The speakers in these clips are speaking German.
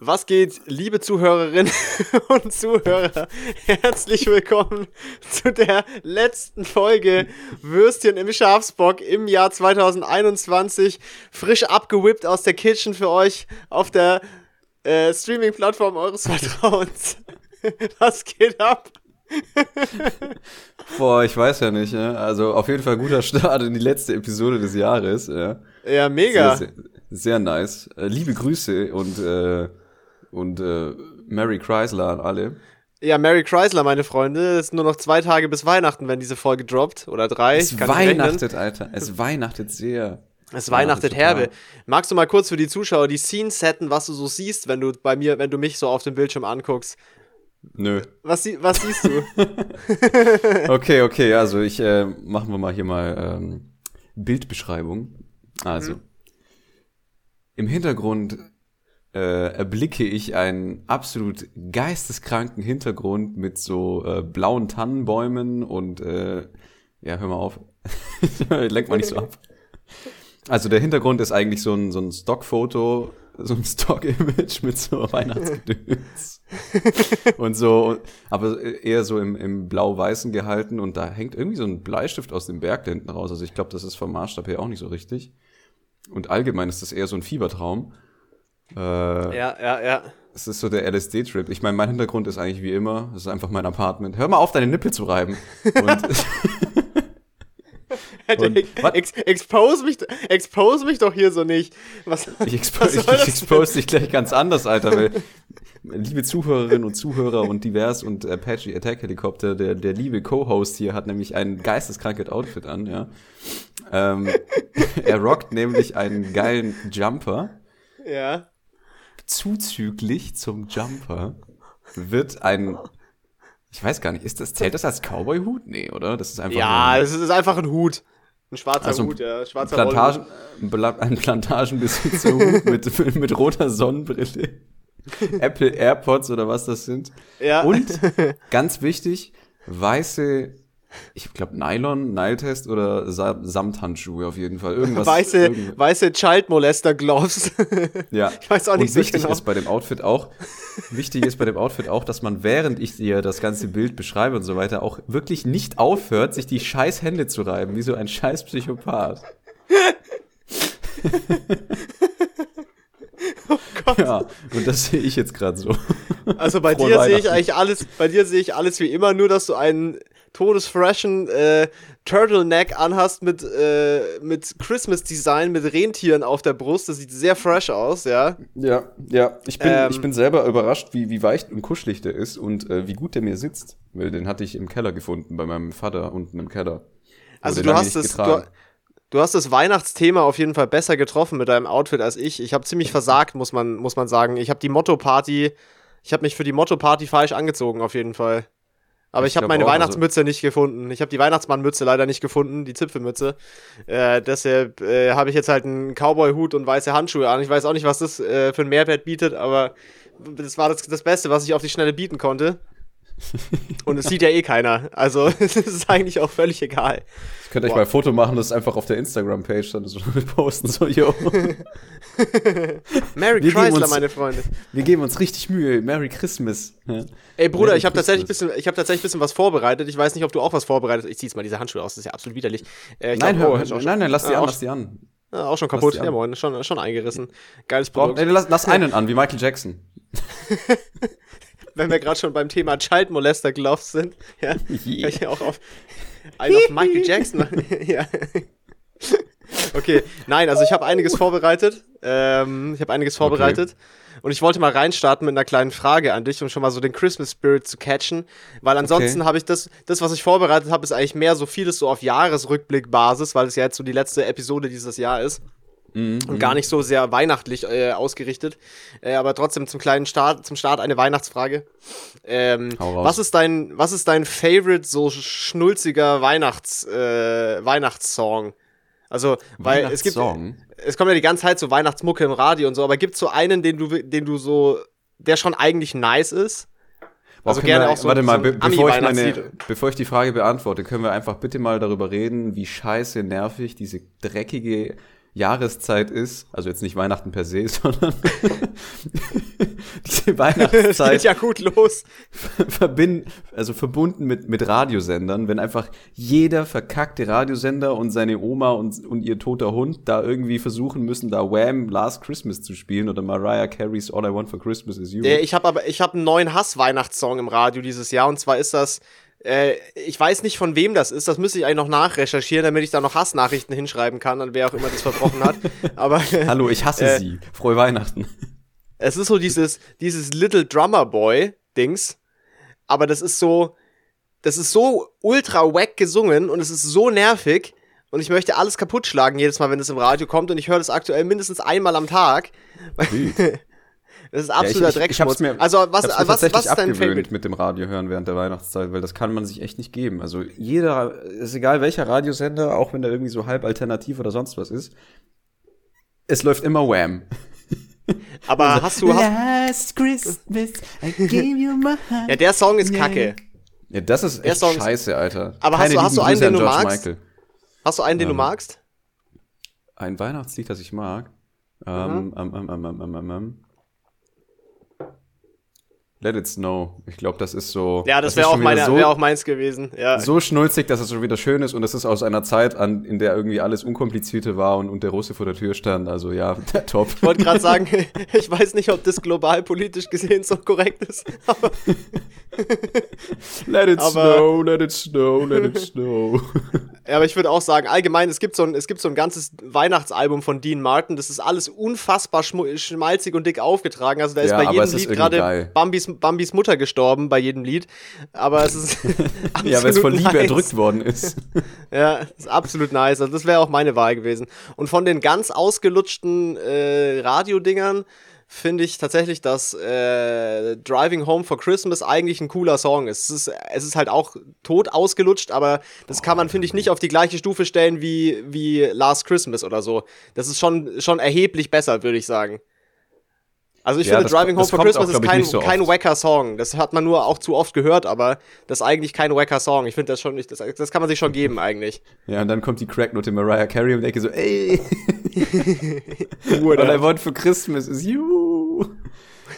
Was geht, liebe Zuhörerinnen und Zuhörer? Herzlich willkommen zu der letzten Folge Würstchen im Schafsbock im Jahr 2021. Frisch abgewippt aus der Kitchen für euch auf der äh, Streaming-Plattform eures Vertrauens. Was geht ab? Boah, ich weiß ja nicht. Ja? Also auf jeden Fall guter Start in die letzte Episode des Jahres. Ja, ja mega. Sehr, sehr, sehr nice. Äh, liebe Grüße und äh, und äh, Mary Chrysler an alle. Ja, Mary Chrysler, meine Freunde. Es sind nur noch zwei Tage bis Weihnachten, wenn diese Folge droppt. Oder drei. Es weihnachtet, Alter. Es weihnachtet sehr. Es weihnachtet herbe. Magst du mal kurz für die Zuschauer die Scene setten, was du so siehst, wenn du bei mir, wenn du mich so auf dem Bildschirm anguckst? Nö. Was, was siehst du? okay, okay, also ich äh, machen wir mal hier mal ähm, Bildbeschreibung. Also mhm. im Hintergrund äh, erblicke ich einen absolut geisteskranken Hintergrund mit so äh, blauen Tannenbäumen und äh, ja, hör mal auf. Lenk mal nicht so ab. Also der Hintergrund ist eigentlich so ein, so ein Stockfoto, so ein Stock-Image mit so Weihnachtsgedöns. und so, aber eher so im, im Blau-Weißen gehalten und da hängt irgendwie so ein Bleistift aus dem Berg da hinten raus. Also ich glaube, das ist vom Maßstab her auch nicht so richtig. Und allgemein ist das eher so ein Fiebertraum. Äh, ja, ja, ja. Es ist so der LSD-Trip. Ich meine, mein Hintergrund ist eigentlich wie immer. Das ist einfach mein Apartment. Hör mal auf, deine Nippel zu reiben. Und, und, ex expose, mich, expose mich doch hier so nicht. Was, ich, expo was ich, ich expose dich gleich ganz anders, Alter. Weil, liebe Zuhörerinnen und Zuhörer und Divers und Apache Attack Helikopter, der, der liebe Co-Host hier hat nämlich ein geisteskrankes Outfit an, ja. Ähm, er rockt nämlich einen geilen Jumper. Ja zuzüglich zum Jumper wird ein ich weiß gar nicht, ist das, zählt das als Cowboy-Hut? Nee, oder? Das ist einfach. Ja, es ist einfach ein Hut. Ein schwarzer also Hut, ja. Schwarzer Plantagen, ein Plantagenbesitzer-Hut mit, mit roter Sonnenbrille. Apple AirPods oder was das sind. Ja. Und ganz wichtig, weiße ich glaube Nylon, Nyltest oder Sa Samthandschuhe auf jeden Fall. Irgendwas. Weiße, irgendwas. weiße Child Molester Gloves. ja. Ich weiß auch nicht Und so wichtig genau. ist bei dem Outfit auch, wichtig ist bei dem Outfit auch, dass man während ich dir das ganze Bild beschreibe und so weiter auch wirklich nicht aufhört, sich die scheiß Hände zu reiben, wie so ein scheiß Psychopath. Oh Gott. Ja, und das sehe ich jetzt gerade so. Also bei dir sehe ich eigentlich alles, bei dir sehe ich alles wie immer, nur dass du einen todesfreshen äh, Turtleneck anhast mit, äh, mit Christmas-Design, mit Rentieren auf der Brust. Das sieht sehr fresh aus, ja. Ja, ja. Ich bin, ähm, ich bin selber überrascht, wie, wie weich und kuschelig der ist und äh, wie gut der mir sitzt. Weil den hatte ich im Keller gefunden, bei meinem Vater unten im Keller. Also du hast es, du, du, hast das Weihnachtsthema auf jeden Fall besser getroffen mit deinem Outfit als ich. Ich habe ziemlich versagt, muss man, muss man sagen. Ich habe die Motto-Party, ich habe mich für die Motto-Party falsch angezogen, auf jeden Fall. Aber ich, ich habe meine auch, also Weihnachtsmütze also nicht gefunden. Ich habe die Weihnachtsmannmütze leider nicht gefunden, die Zipfelmütze. Äh, deshalb äh, habe ich jetzt halt einen Cowboy-Hut und weiße Handschuhe an. Ich weiß auch nicht, was das äh, für einen Mehrwert bietet, aber das war das, das Beste, was ich auf die Schnelle bieten konnte. Und es sieht ja eh keiner. Also es ist eigentlich auch völlig egal. Ich könnte euch mal ein Foto machen, das einfach auf der Instagram-Page dann so posten, so, yo. Merry wir Chrysler, uns, meine Freunde. Wir geben uns richtig Mühe. Merry Christmas. Ja. Ey, Bruder, Merry ich habe tatsächlich, bisschen, hab tatsächlich ein bisschen was vorbereitet. Ich weiß nicht, ob du auch was vorbereitet hast. Ich zieh jetzt mal diese Handschuhe aus, das ist ja absolut widerlich. Äh, nein, hör, hör, nein, nein, lass die ah, an, lass die an. Ah, auch schon kaputt. Ja, moin, schon, schon eingerissen. Geiles Produkt. Ey, lass, lass einen an, wie Michael Jackson wenn wir gerade schon beim Thema Child Molester Gloves sind, ja, yeah. ich auch auf einen auf Michael Jackson machen. ja. Okay, nein, also ich habe einiges vorbereitet. Ähm, ich habe einiges vorbereitet. Okay. Und ich wollte mal reinstarten mit einer kleinen Frage an dich, um schon mal so den Christmas Spirit zu catchen. Weil ansonsten okay. habe ich das, das, was ich vorbereitet habe, ist eigentlich mehr so vieles so auf Jahresrückblickbasis, weil es ja jetzt so die letzte Episode dieses Jahr ist. Mhm. Und gar nicht so sehr weihnachtlich äh, ausgerichtet. Äh, aber trotzdem zum kleinen Start, zum Start eine Weihnachtsfrage. Ähm, was ist dein, was ist dein Favorite so schnulziger Weihnachts, äh, Weihnachtssong? Also, weil es gibt, es kommt ja die ganze Zeit so Weihnachtsmucke im Radio und so, aber gibt es so einen, den du, den du so, der schon eigentlich nice ist? Also gerne wir, auch so. Warte mal, so be bevor, ich meine, bevor ich die Frage beantworte, können wir einfach bitte mal darüber reden, wie scheiße nervig diese dreckige Jahreszeit ist, also jetzt nicht Weihnachten per se, sondern die Weihnachtszeit. geht ja gut los. verbinden, also verbunden mit, mit Radiosendern, wenn einfach jeder verkackte Radiosender und seine Oma und, und ihr toter Hund da irgendwie versuchen müssen, da Wham! Last Christmas zu spielen oder Mariah Carey's All I Want for Christmas is You. Ich habe aber, ich habe einen neuen Hass-Weihnachtssong im Radio dieses Jahr und zwar ist das, äh, ich weiß nicht von wem das ist, das müsste ich eigentlich noch nachrecherchieren, damit ich da noch Hassnachrichten hinschreiben kann, an wer auch immer das verbrochen hat. Aber Hallo, ich hasse Äh, Sie. Frohe Weihnachten. es ist so dieses, dieses Little Drummer Boy Dings, aber das ist so, das ist so ultra wack gesungen und es ist so nervig und ich möchte alles kaputt schlagen jedes Mal, wenn es im Radio kommt und ich höre das aktuell mindestens einmal am Tag. Das ist absoluter ich, ich, ich Dreckschmutz. hab's mir, also was, hab's mir was, was tatsächlich ist dein abgewöhnt Favorite? mit dem Radio hören während der Weihnachtszeit, weil das kann man sich echt nicht geben. Also jeder, ist egal welcher Radiosender, auch wenn der irgendwie so halb alternativ oder sonst was ist, es läuft immer Wham. Aber hast du, hast, Last Christmas, I gave you my heart. ja, der Song ist kacke. Ja, das ist echt scheiße, Alter. Aber hast du- hast du einen, den du magst? Michael. Hast du einen, den du Ähm, magst? Ein Weihnachtslied, das ich mag. Ähm, ähm, ähm, ähm, ähm, ähm, ähm. Let It Snow. Ich glaube, das ist so. Ja, das ist wäre auch, meine, so, wär auch meins gewesen. Ja. so schnulzig, dass es schon wieder schön ist und es ist aus einer Zeit, an, in der irgendwie alles unkomplizierter war und, und der Russe vor der Tür stand. Also ja, top. Ich wollte gerade sagen, ich weiß nicht, ob das global politisch gesehen so korrekt ist. Aber let it Aber- snow, let it snow, let it snow. Ja, aber ich würde auch sagen, allgemein, es gibt, so ein, es gibt so ein ganzes Weihnachtsalbum von Dean Martin, das ist alles unfassbar schmalzig und dick aufgetragen. Also da ist Ja, bei jedem Lied gerade geil. Bambis, Bambis Mutter gestorben, bei jedem Lied. Aber es ist ja, weil es von Liebe nice. erdrückt worden ist. Ja, ist absolut nice. Also das wäre auch meine Wahl gewesen. Und von den ganz ausgelutschten äh, Radiodingern finde ich tatsächlich, dass äh, Driving Home for Christmas eigentlich ein cooler Song ist. Es ist, es ist halt auch tot ausgelutscht, aber das kann man, finde ich, nicht auf die gleiche Stufe stellen wie, wie Last Christmas oder so. Das ist schon, schon erheblich besser, würde ich sagen. Also ich Ja, finde, das Driving Home for Christmas auch, ist kein, so kein wacker Song. Das hat man nur auch zu oft gehört, aber das ist eigentlich kein wacker Song. Ich finde das schon nicht, das, das kann man sich schon geben eigentlich. Ja, und dann kommt die Cracknote Mariah Carey und denke so, ey? All I want for Christmas is you.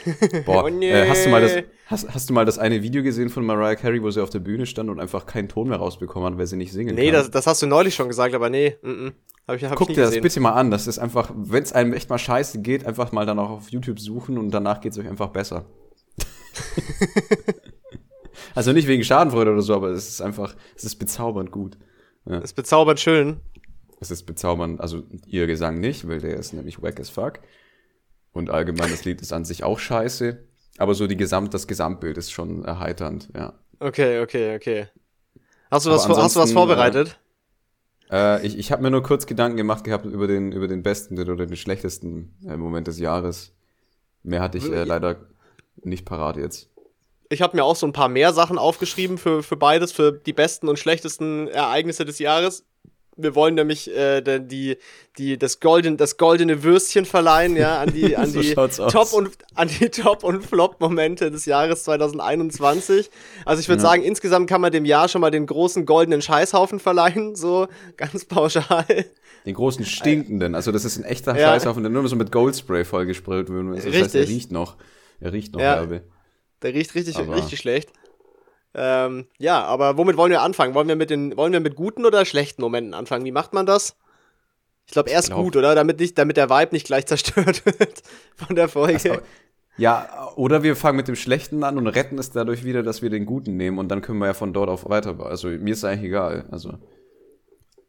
Boah, Oh nee. äh, hast, du mal das, hast, hast du mal das eine Video gesehen von Mariah Carey, wo sie auf der Bühne stand und einfach keinen Ton mehr rausbekommen hat, weil sie nicht singen Nee, kann? das, das hast du neulich schon gesagt, aber nee, mm, mm. hab ich, hab Guck ich dir nie das gesehen. bitte mal an. Das ist einfach, wenn es einem echt mal scheiße geht, einfach mal dann auch auf YouTube suchen und danach geht es euch einfach besser. also nicht wegen Schadenfreude oder so, aber es ist einfach, es ist bezaubernd gut. Das ist bezaubernd schön. Es ist bezaubernd, also ihr Gesang nicht, weil der ist nämlich wack as fuck. Und allgemein das Lied ist an sich auch scheiße. Aber so die Gesamt, das Gesamtbild ist schon erheiternd, ja. Okay, okay, okay. Hast du, Aber was, hast du was ansonsten, vorbereitet? Äh, ich ich habe mir nur kurz Gedanken gemacht gehabt über den, über den besten oder den schlechtesten äh, Moment des Jahres. Mehr hatte ich äh, leider nicht parat jetzt. Ich habe mir auch so ein paar mehr Sachen aufgeschrieben für, für beides, für die besten und schlechtesten Ereignisse des Jahres. Wir wollen nämlich äh, die, die, das, golden, das goldene Würstchen verleihen, ja, an die, an So die schaut's aus. Top- und an die Top- und Flop-Momente des Jahres 2021. Also ich würde Ja. sagen, insgesamt kann man dem Jahr schon mal den großen goldenen Scheißhaufen verleihen, so ganz pauschal. Den großen stinkenden, also das ist ein echter Ja. Scheißhaufen, der nur so mit Goldspray vollgesprayt wird. Das heißt, er Richtig. riecht noch. Er riecht noch Ja. herbe. Der riecht richtig, Aber- richtig schlecht. Ähm, ja, aber womit wollen wir anfangen? Wollen wir mit den, wollen wir mit guten oder schlechten Momenten anfangen? Wie macht man das? Ich glaube erst glaub- gut, oder? Damit nicht, damit der Vibe nicht gleich zerstört wird von der Folge. Aber- Ja, oder wir fangen mit dem Schlechten an und retten es dadurch wieder, dass wir den Guten nehmen und dann können wir ja von dort auf weiter. Also mir ist eigentlich egal. Also.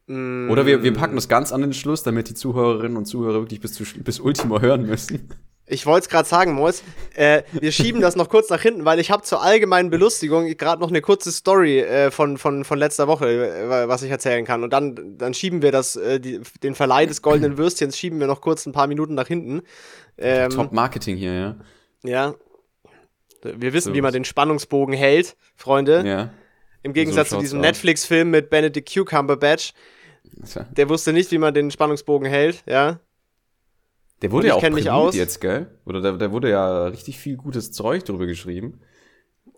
Mm, Oder wir, wir packen das ganz an den Schluss, damit die Zuhörerinnen und Zuhörer wirklich bis, zu, bis Ultimo hören müssen. Ich wollte es gerade sagen, Mois. Äh, wir schieben das noch kurz nach hinten, weil ich habe zur allgemeinen Belustigung gerade noch eine kurze Story äh, von, von, von letzter Woche, äh, was ich erzählen kann. Und dann, dann schieben wir das, äh, die, den Verleih des goldenen Würstchens schieben wir noch kurz ein paar Minuten nach hinten. Ähm, Top Marketing hier, ja. Ja. Wir wissen, So wie man den Spannungsbogen hält, Freunde. Ja. Im Gegensatz so zu diesem. Netflix-Film mit Benedict Cumberbatch. Tja. Der wusste nicht, wie man den Spannungsbogen hält, ja. Der wurde ja auch mich aus. jetzt, gell? Oder der, der wurde ja richtig viel gutes Zeug drüber geschrieben.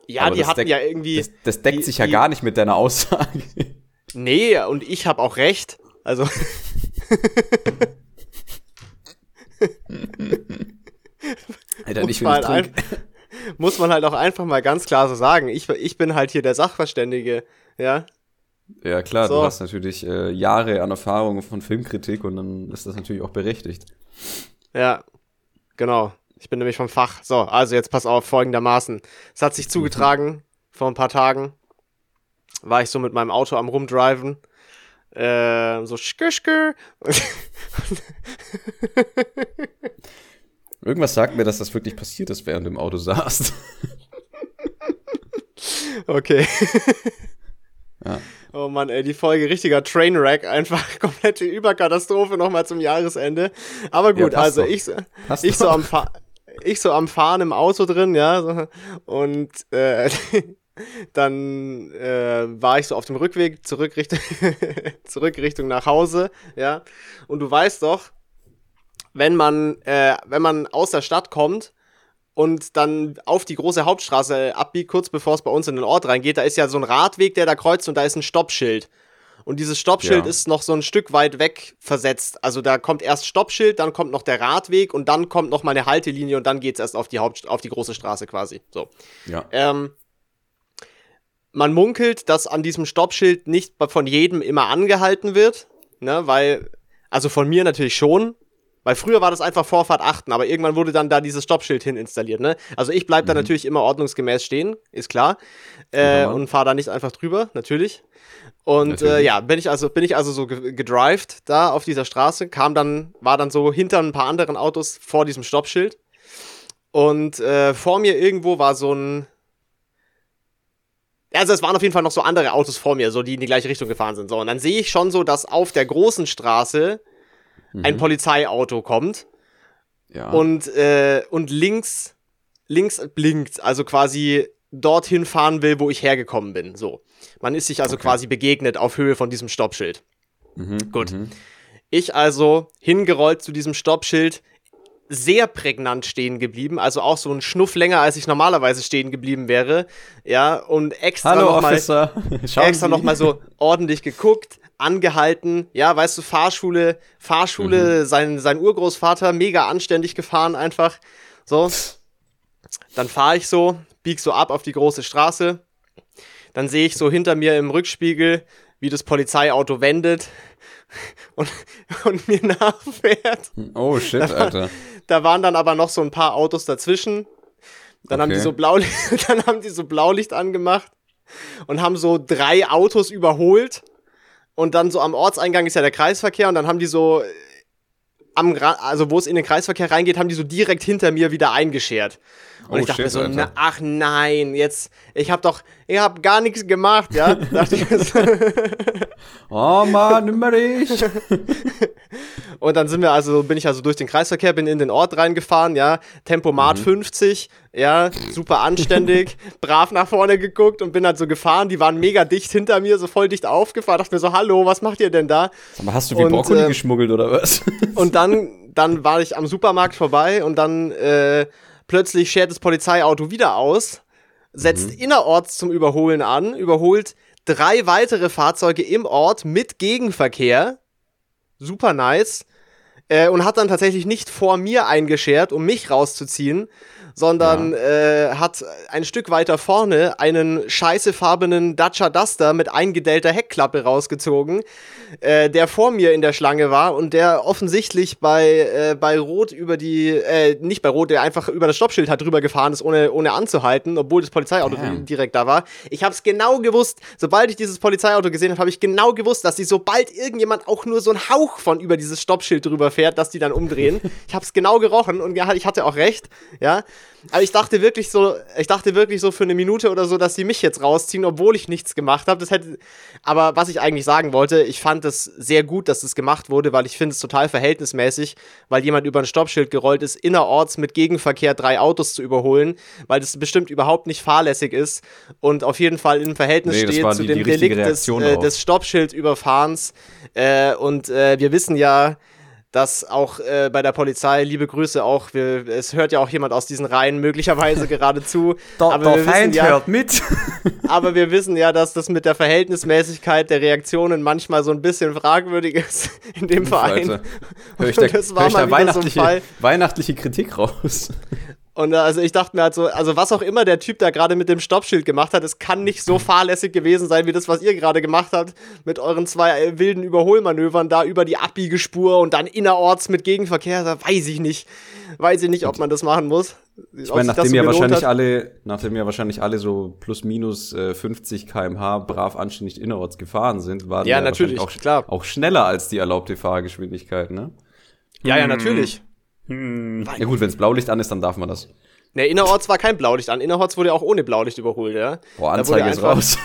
Ja, Aber die hatten deckt- ja irgendwie. Das, das deckt die- sich ja die- gar nicht mit deiner Aussage. Nee, und ich habe auch recht. Also. Alter, ich, Mal ich, trink, muss man halt auch einfach mal ganz klar so sagen. Ich, ich bin halt hier der Sachverständige, ja. Ja, klar, so. du hast natürlich äh, Jahre an Erfahrung von Filmkritik und dann ist das natürlich auch berechtigt. Ja, genau. Ich bin nämlich vom Fach. So, also jetzt pass auf, folgendermaßen. Es hat sich zugetragen, vor ein paar Tagen war ich so mit meinem Auto am Rumdriven. Äh, so schkür. Irgendwas sagt mir, dass das wirklich passiert ist, während du im Auto saßt. okay. ja. Oh Mann, ey, die Folge richtiger Trainwreck, einfach komplette Überkatastrophe nochmal zum Jahresende. Aber gut, ja, also doch. ich, ich so am Fa ich so am Fahren im Auto drin, ja, so, und äh, dann äh, war ich so auf dem Rückweg zurück Richtung, zurück Richtung nach Hause, ja. Und du weißt doch, wenn man, äh, wenn man aus der Stadt kommt und dann auf die große Hauptstraße abbiegt, kurz bevor es bei uns in den Ort reingeht, da ist ja so ein Radweg, der da kreuzt und da ist ein Stoppschild. Und dieses Stoppschild ja. ist noch so ein Stück weit weg versetzt. Also da kommt erst Stoppschild, dann kommt noch der Radweg und dann kommt noch mal eine Haltelinie und dann geht's erst auf die Haupt auf die große Straße quasi. So. Ja. Ähm, man munkelt, dass an diesem Stoppschild nicht von jedem immer angehalten wird, ne, weil, also von mir natürlich schon, weil früher war das einfach Vorfahrt achten, aber irgendwann wurde dann da dieses Stoppschild hin installiert, ne? Also ich bleib mhm. da natürlich immer ordnungsgemäß stehen, ist klar. Äh, und fahre da nicht einfach drüber, natürlich. Und äh, ja, bin ich also, bin ich also so gedrived da auf dieser Straße, kam dann, war dann so hinter ein paar anderen Autos vor diesem Stoppschild. Und äh, vor mir irgendwo war so ein, also es waren auf jeden Fall noch so andere Autos vor mir, so die in die gleiche Richtung gefahren sind. So, und dann sehe ich schon so, dass auf der großen Straße mhm. ein Polizeiauto kommt. Ja. Und, äh, und links, links blinkt, also quasi dorthin fahren will, wo ich hergekommen bin. So. Man ist sich also okay. quasi begegnet auf Höhe von diesem Stoppschild. Mhm. Gut. Mhm. Ich also hingerollt zu diesem Stoppschild, sehr prägnant stehen geblieben, also auch so ein Schnuff länger, als ich normalerweise stehen geblieben wäre. Ja, und extra Hallo, noch Officer. mal, extra noch mal so ordentlich geguckt, angehalten. Ja, weißt du, Fahrschule, Fahrschule, mhm. sein, sein Urgroßvater, mega anständig gefahren einfach. So. Dann fahre ich so, bieg so ab auf die große Straße. Dann sehe ich so hinter mir im Rückspiegel, wie das Polizeiauto wendet und, und mir nachfährt. Oh shit, da Alter. Da waren dann aber noch so ein paar Autos dazwischen. Dann okay. haben die so Blaulicht, dann haben die so Blaulicht angemacht und haben so drei Autos überholt. Und dann so am Ortseingang ist ja der Kreisverkehr und dann haben die so am, also wo es in den Kreisverkehr reingeht, haben die so direkt hinter mir wieder eingeschert. Und oh, ich dachte shit, mir so, na, ach nein, jetzt, ich hab doch, ich hab gar nichts gemacht, ja. dachte ich so. oh Mann, nimmer dich. und dann sind wir also, bin ich also durch den Kreisverkehr, bin in den Ort reingefahren, ja. Tempomat mhm. 50, ja, super anständig, brav nach vorne geguckt und bin halt so gefahren. Die waren mega dicht hinter mir, so voll dicht aufgefahren. Dachte mir so, hallo, was macht ihr denn da? Aber hast du wie Brokkoli äh, geschmuggelt oder was? und dann, dann war ich am Supermarkt vorbei und dann, äh, Plötzlich schert das Polizeiauto wieder aus, setzt mhm. innerorts zum Überholen an, überholt drei weitere Fahrzeuge im Ort mit Gegenverkehr. Super nice. Äh, und hat dann tatsächlich nicht vor mir eingeschert, um mich rauszuziehen, sondern ja. äh, hat ein Stück weiter vorne einen scheißefarbenen Dacia Duster mit eingedellter Heckklappe rausgezogen, äh, der vor mir in der Schlange war und der offensichtlich bei, äh, bei Rot über die, äh, nicht bei Rot, der einfach über das Stoppschild hat drüber gefahren ist, ohne, ohne anzuhalten, obwohl das Polizeiauto Damn. direkt da war. Ich habe es genau gewusst, sobald ich dieses Polizeiauto gesehen habe, habe ich genau gewusst, dass sie sobald irgendjemand auch nur so einen Hauch von über dieses Stoppschild drüber fährt, dass die dann umdrehen. ich habe es genau gerochen und ich hatte auch recht, ja. Aber ich dachte wirklich so, ich dachte wirklich so für eine Minute oder so, dass sie mich jetzt rausziehen, obwohl ich nichts gemacht habe. Das hätte, aber was ich eigentlich sagen wollte, ich fand es sehr gut, dass das gemacht wurde, weil ich finde es total verhältnismäßig, weil jemand über ein Stoppschild gerollt ist, innerorts mit Gegenverkehr drei Autos zu überholen, weil das bestimmt überhaupt nicht fahrlässig ist und auf jeden Fall im Verhältnis nee, steht zu die, dem die Delikt des, äh, des Stoppschildüberfahrens. Äh, und äh, wir wissen ja, dass auch äh, bei der Polizei, liebe Grüße auch, wir, es hört ja auch jemand aus diesen Reihen möglicherweise gerade zu. Der, aber der Feind ja, hört mit. aber wir wissen ja, dass das mit der Verhältnismäßigkeit der Reaktionen manchmal so ein bisschen fragwürdig ist in dem Verein. Hör ich da, das war ich da weinachtliche, so weihnachtliche Kritik raus. Und äh, also ich dachte mir halt so, also was auch immer der Typ da gerade mit dem Stoppschild gemacht hat, es kann nicht so fahrlässig gewesen sein, wie das, was ihr gerade gemacht habt, mit euren zwei äh, wilden Überholmanövern da über die Abbiegespur und dann innerorts mit Gegenverkehr, da weiß ich nicht. Weiß ich nicht, ob man das machen muss. Ich meine, nachdem so ja wahrscheinlich hat. alle, nachdem ja wahrscheinlich alle so plus minus äh, 50 kmh brav anständig innerorts gefahren sind, waren ja, natürlich, auch, klar. auch schneller als die erlaubte Fahrgeschwindigkeit, ne? Ja, ja, natürlich. Hm. Ja gut, wenn es Blaulicht an ist, dann darf man das. Ne, innerorts war kein Blaulicht an. Innerorts wurde ja auch ohne Blaulicht überholt, ja. Boah, Anzeige ist raus.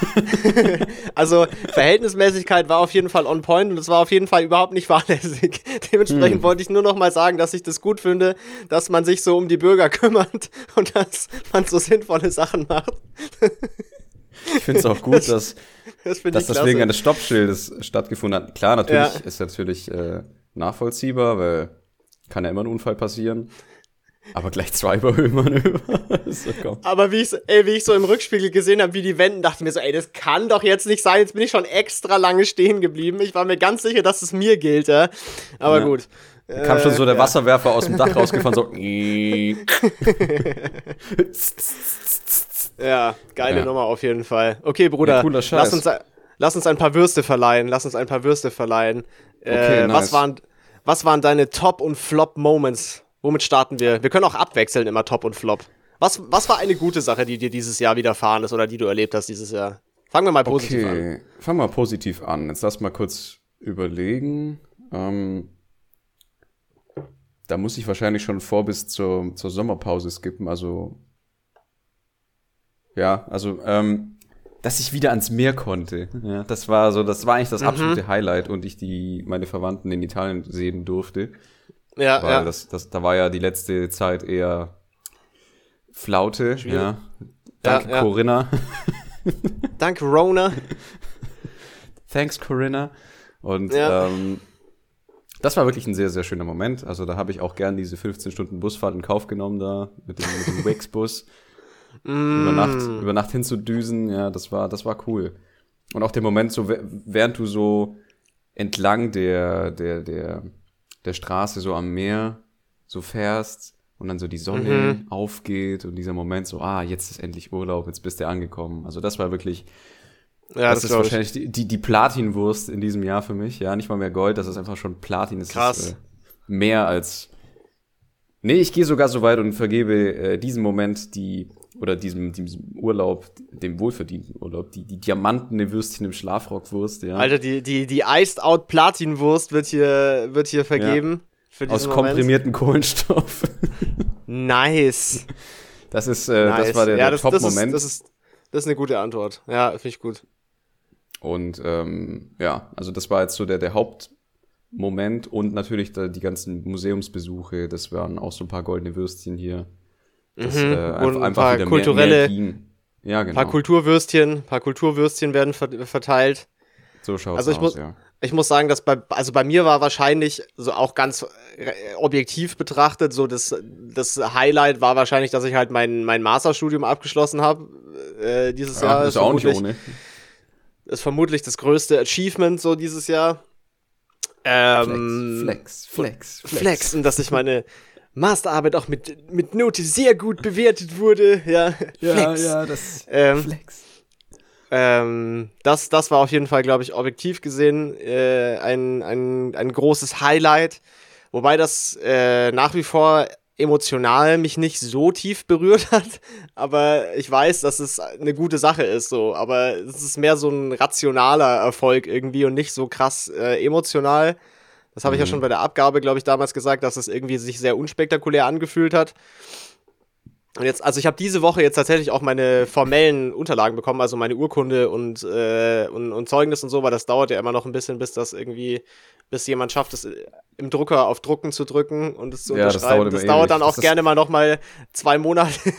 also, Verhältnismäßigkeit war auf jeden Fall on point und es war auf jeden Fall überhaupt nicht fahrlässig. Dementsprechend hm. wollte ich nur noch mal sagen, dass ich das gut finde, dass man sich so um die Bürger kümmert und dass man so sinnvolle Sachen macht. ich finde es auch gut, dass, das dass das wegen eines Stoppschildes stattgefunden hat. Klar, natürlich ja. ist natürlich äh, nachvollziehbar, weil kann ja immer ein Unfall passieren. Aber gleich zwei Überhöhmanöver. so, Aber wie ich, ey, wie ich so im Rückspiegel gesehen habe, wie die wenden, dachte ich mir so, ey, das kann doch jetzt nicht sein. Jetzt bin ich schon extra lange stehen geblieben. Ich war mir ganz sicher, dass es mir gilt, ja. Aber ja. gut. Da kam schon so der äh, ja. Wasserwerfer aus dem Dach rausgefahren, so. ja, geile ja. Nummer auf jeden Fall. Okay, Bruder, ja, lass, uns, lass uns ein paar Würste verleihen. Lass uns ein paar Würste verleihen. Okay, äh, nice. was, waren, was waren deine Top- und Flop-Moments Womit starten wir? Wir können auch abwechseln immer Top und Flop. Was, was war eine gute Sache, die dir dieses Jahr widerfahren ist oder die du erlebt hast dieses Jahr? Fangen wir mal positiv okay. an. Fangen wir mal positiv an. Jetzt lass mal kurz überlegen. Ähm, da muss ich wahrscheinlich schon vor bis zur, zur Sommerpause skippen. Also ja, also ähm, dass ich wieder ans Meer konnte. Ja, das war so, das war eigentlich das mhm. absolute Highlight und ich die meine Verwandten in Italien sehen durfte. Ja, Weil ja. Das, das, da war ja die letzte Zeit eher Flaute. Ja. Danke, ja, Corinna. Danke, Rona. Thanks, Corinna. Und ähm, das war wirklich ein sehr, sehr schöner Moment. Also da habe ich auch gern diese 15 Stunden Busfahrt in Kauf genommen da mit dem, mit dem Wix-Bus. Mm. über, Nacht, über Nacht hinzudüsen, ja, das war, das war cool. Und auch der Moment, so während du so entlang der, der, der, der Straße so am Meer so fährst und dann so die Sonne mhm. aufgeht und dieser Moment so, ah, jetzt ist endlich Urlaub, jetzt bist du angekommen. Also das war wirklich, ja, das, das ist wahrscheinlich die, die, die Platinwurst in diesem Jahr für mich. Ja, nicht mal mehr Gold, das ist einfach schon Platin. Das Krass. Ist, äh, mehr als. Nee, ich gehe sogar so weit und vergebe äh, diesem Moment die, oder diesem, diesem Urlaub, dem wohlverdienten Urlaub, die, die diamantene Würstchen im Schlafrockwurst, ja. Alter, die, die, die Iced Out Platinwurst wird hier, wird hier vergeben. Ja. Aus komprimierten Kohlenstoff. nice. Das ist, äh, nice. das war der, ja, der Top-Moment. Das, das, ist, das ist eine gute Antwort. Ja, finde ich gut. Und ähm, ja, also das war jetzt so der, der Hauptmoment und natürlich da die ganzen Museumsbesuche, das waren auch so ein paar goldene Würstchen hier. Das, mhm. äh, einfach, und ein paar kulturelle, mehr, mehr ja, genau. paar Kulturwürstchen, paar Kulturwürstchen werden verteilt. So schaut also ich aus, ja. Ich muss sagen, dass bei, also bei mir war wahrscheinlich so auch ganz äh, objektiv betrachtet, so das, das Highlight war wahrscheinlich, dass ich halt mein, mein Masterstudium abgeschlossen habe äh, dieses ja, Jahr. Ist, ist auch nicht ohne. Ist vermutlich das größte Achievement so dieses Jahr. Ähm, Flex, Flex, Flex, Flex. Flex. Und dass ich meine, Masterarbeit auch mit, mit Note sehr gut bewertet wurde. Ja, ja, Flex. ja das ähm, Flex. Ähm, das, das war auf jeden Fall, glaube ich, objektiv gesehen äh, ein, ein, ein großes Highlight. Wobei das äh, nach wie vor emotional mich nicht so tief berührt hat, aber ich weiß, dass es eine gute Sache ist, so. Aber es ist mehr so ein rationaler Erfolg irgendwie und nicht so krass äh, emotional. Das habe ich ja mhm. schon bei der Abgabe, glaube ich, damals gesagt, dass es irgendwie sich sehr unspektakulär angefühlt hat. Und jetzt, also ich habe diese Woche jetzt tatsächlich auch meine formellen Unterlagen bekommen, also meine Urkunde und, äh, und, und Zeugnis und so, weil das dauert ja immer noch ein bisschen, bis das irgendwie, bis jemand schafft, es im Drucker auf Drucken zu drücken und es zu ja, unterschreiben. Das dauert, das dauert dann auch das gerne mal noch mal zwei Monate.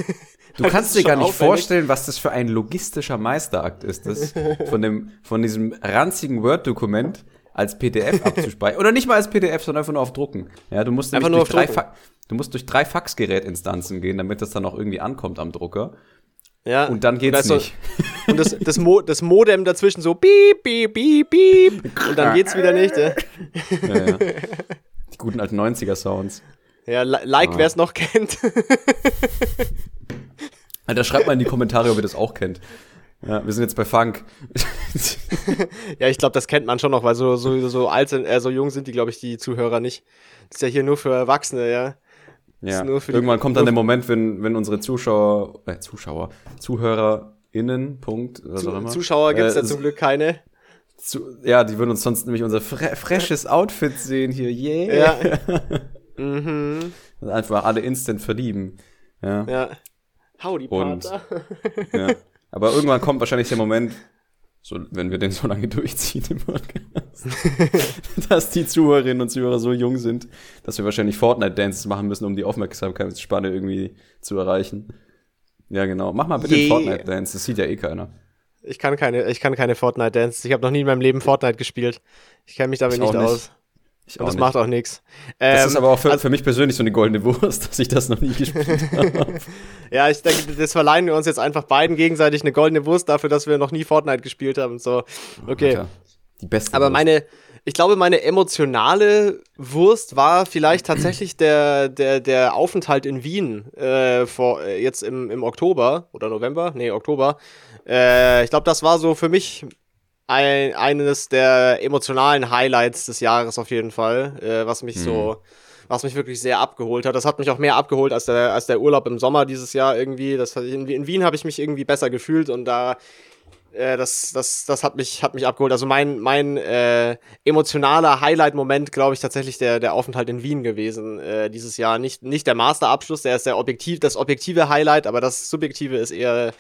Du kannst dir gar nicht aufwendig. vorstellen, was das für ein logistischer Meisterakt ist, das von dem, von diesem ranzigen Word-Dokument als PDF abzuspeichern. Oder nicht mal als PDF, sondern einfach nur auf Drucken. Ja, du musst nämlich durch drei, Fa du musst durch drei Faxgerätinstanzen gehen, damit das dann auch irgendwie ankommt am Drucker. Ja. Und dann geht's und nicht. Und das, das, Mo das Modem dazwischen so piep, piep, piep, piep. Und dann geht's wieder nicht. Ja. ja, ja. Die guten alten 90er Sounds. Ja, like, ah. wer es noch kennt. Alter, schreibt mal in die Kommentare, ob ihr das auch kennt. Ja, wir sind jetzt bei Funk. ja, ich glaube, das kennt man schon noch, weil so, so, so alt sind, äh, so jung sind die, glaube ich, die Zuhörer nicht. Das ist ja hier nur für Erwachsene, ja. Ja, irgendwann kommt dann der Moment, wenn, wenn unsere Zuschauer, äh, Zuschauer, ZuhörerInnen, Punkt, was auch immer. Zuschauer gibt's äh, ja zum Glück keine. Zu, ja, die würden uns sonst nämlich unser fre freshes Outfit sehen hier, yeah. Ja. mhm. Einfach alle instant verlieben. Ja. Ja. Howdy, Pater. ja. Aber irgendwann kommt wahrscheinlich der Moment, so, wenn wir den so lange durchziehen im Podcast, dass die Zuhörerinnen und Zuhörer so jung sind, dass wir wahrscheinlich Fortnite-Dances machen müssen, um die Aufmerksamkeitsspanne irgendwie zu erreichen. Ja, genau. Mach mal bitte yeah. Fortnite-Dance, das sieht ja eh keiner. Ich kann keine, ich kann keine Fortnite-Dance. Ich habe noch nie in meinem Leben Fortnite gespielt. Ich kenne mich damit nicht, nicht, aus. Ich und das nicht. macht auch nichts. Ähm, das ist aber auch für, also, für mich persönlich so eine goldene Wurst, dass ich das noch nie gespielt habe. ja, ich denke, das verleihen wir uns jetzt einfach beiden gegenseitig eine goldene Wurst dafür, dass wir noch nie Fortnite gespielt haben. So, okay. Alter, die beste. Aber Wurst. meine, ich glaube, meine emotionale Wurst war vielleicht tatsächlich der, der, der Aufenthalt in Wien äh, vor, äh, jetzt im, im Oktober oder November, nee, Oktober. Äh, ich glaube, das war so für mich ein, eines der emotionalen Highlights des Jahres auf jeden Fall, äh, was mich mhm. so, was mich wirklich sehr abgeholt hat. Das hat mich auch mehr abgeholt als der, als der Urlaub im Sommer dieses Jahr irgendwie. Das, in, in Wien habe ich mich irgendwie besser gefühlt und da äh, das, das, das hat mich, hat mich abgeholt. Also mein, mein äh, emotionaler Highlight-Moment, glaube ich, tatsächlich der, der Aufenthalt in Wien gewesen äh, dieses Jahr. Nicht, nicht der Masterabschluss, der ist der objektiv, das objektive Highlight, aber das subjektive ist eher,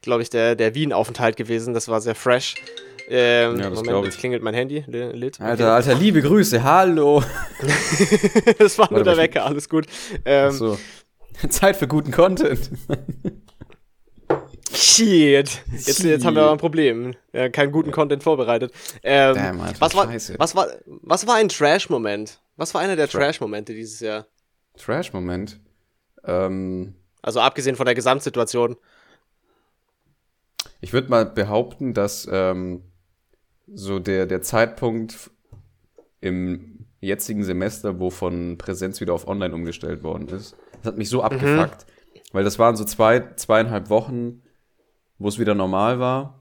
glaube ich, der, der Wien-Aufenthalt gewesen. Das war sehr fresh. Ähm, ja, das Moment, jetzt klingelt mein Handy. Lit. Alter, Alter, liebe Grüße, hallo. das war nur der Wecker, alles gut. Ähm, so. Zeit für guten Content. Shit. Jetzt, jetzt haben wir aber ein Problem. Ja, keinen guten Content vorbereitet. Ähm, Damn, Alter, was, war, was, war, was war ein Trash-Moment? Was war einer der Tra Trash-Momente dieses Jahr? Trash-Moment? Ähm, also abgesehen von der Gesamtsituation. Ich würde mal behaupten, dass ähm, so der, der Zeitpunkt im jetzigen Semester, wo von Präsenz wieder auf Online umgestellt worden ist. Das hat mich so mhm. abgefuckt, mhm. weil das waren so zwei, zweieinhalb Wochen, wo es wieder normal war.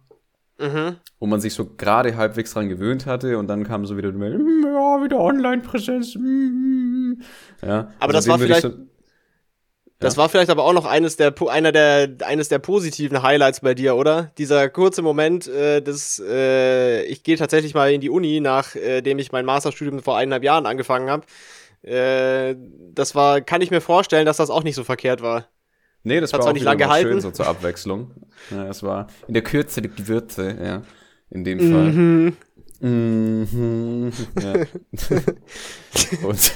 Mhm. Wo man sich so gerade halbwegs dran gewöhnt hatte und dann kam so wieder, ja, wieder Online-Präsenz. Mm, mm. Ja, aber also das war vielleicht, so, das ja. war vielleicht aber auch noch eines der, einer der, eines der positiven Highlights bei dir, oder? Dieser kurze Moment äh, des, äh, ich gehe tatsächlich mal in die Uni, nachdem äh, ich mein Masterstudium vor eineinhalb Jahren angefangen habe. Äh, das war, kann ich mir vorstellen, dass das auch nicht so verkehrt war. Nee, das Hat war auch nicht lange gehalten. schön so zur Abwechslung. Ja, es war in der Kürze liegt die Würze, ja. In dem Fall. Mhm. Mhm. Ja. Und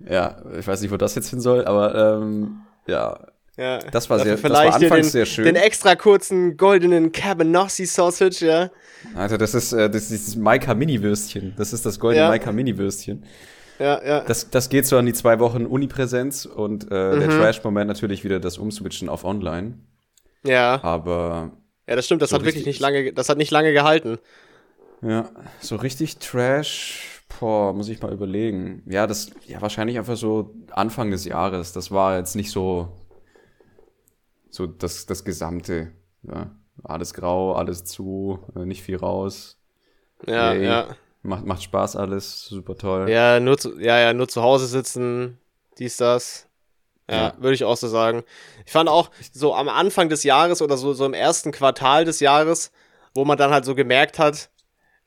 ja, ich weiß nicht, wo das jetzt hin soll, aber ähm, ja. Ja, das war sehr, das war anfangs den, sehr schön. Den extra kurzen goldenen Cabanossi Sausage, ja. Alter, das ist äh, das ist das Maika Mini Würstchen. Das ist das goldene ja. Maika Mini Würstchen. Ja, ja. Das, das geht so an die zwei Wochen Uni-Präsenz und äh, mhm. der Trash-Moment natürlich wieder das Umswitchen auf Online. Ja. Aber. Ja, das stimmt, das so hat wirklich nicht lange, das hat nicht lange gehalten. Ja, so richtig Trash Boah, muss ich mal überlegen. Ja, das, ja, wahrscheinlich einfach so Anfang des Jahres. Das war jetzt nicht so, so das, das Gesamte. Ja. Alles grau, alles zu, äh, nicht viel raus. Ja, Yay. ja. Macht, macht Spaß alles, super toll. Ja, nur zu, ja, ja, nur zu Hause sitzen, dies, das. Ja, ja. würde ich auch so sagen. Ich fand auch so am Anfang des Jahres oder so, so im ersten Quartal des Jahres, wo man dann halt so gemerkt hat,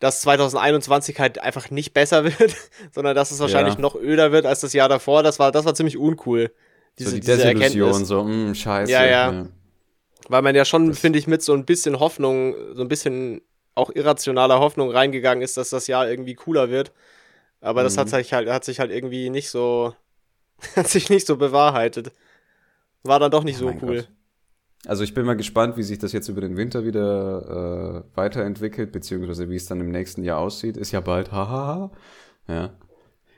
dass 2021 halt einfach nicht besser wird, sondern dass es wahrscheinlich ja. noch öder wird als das Jahr davor. Das war, das war ziemlich uncool. Diese, so die diese Erkenntnis. so, mh, hm, scheiße. Ja, ja, ja. Weil man ja schon, finde ich, mit so ein bisschen Hoffnung, so ein bisschen auch irrationaler Hoffnung reingegangen ist, dass das Jahr irgendwie cooler wird. Aber mhm. das hat mhm. sich halt, hat sich halt irgendwie nicht so, hat sich nicht so bewahrheitet. War dann doch nicht oh so cool. Gott. Also ich bin mal gespannt, wie sich das jetzt über den Winter wieder äh, weiterentwickelt, beziehungsweise wie es dann im nächsten Jahr aussieht. Ist ja bald, hahaha. Ja.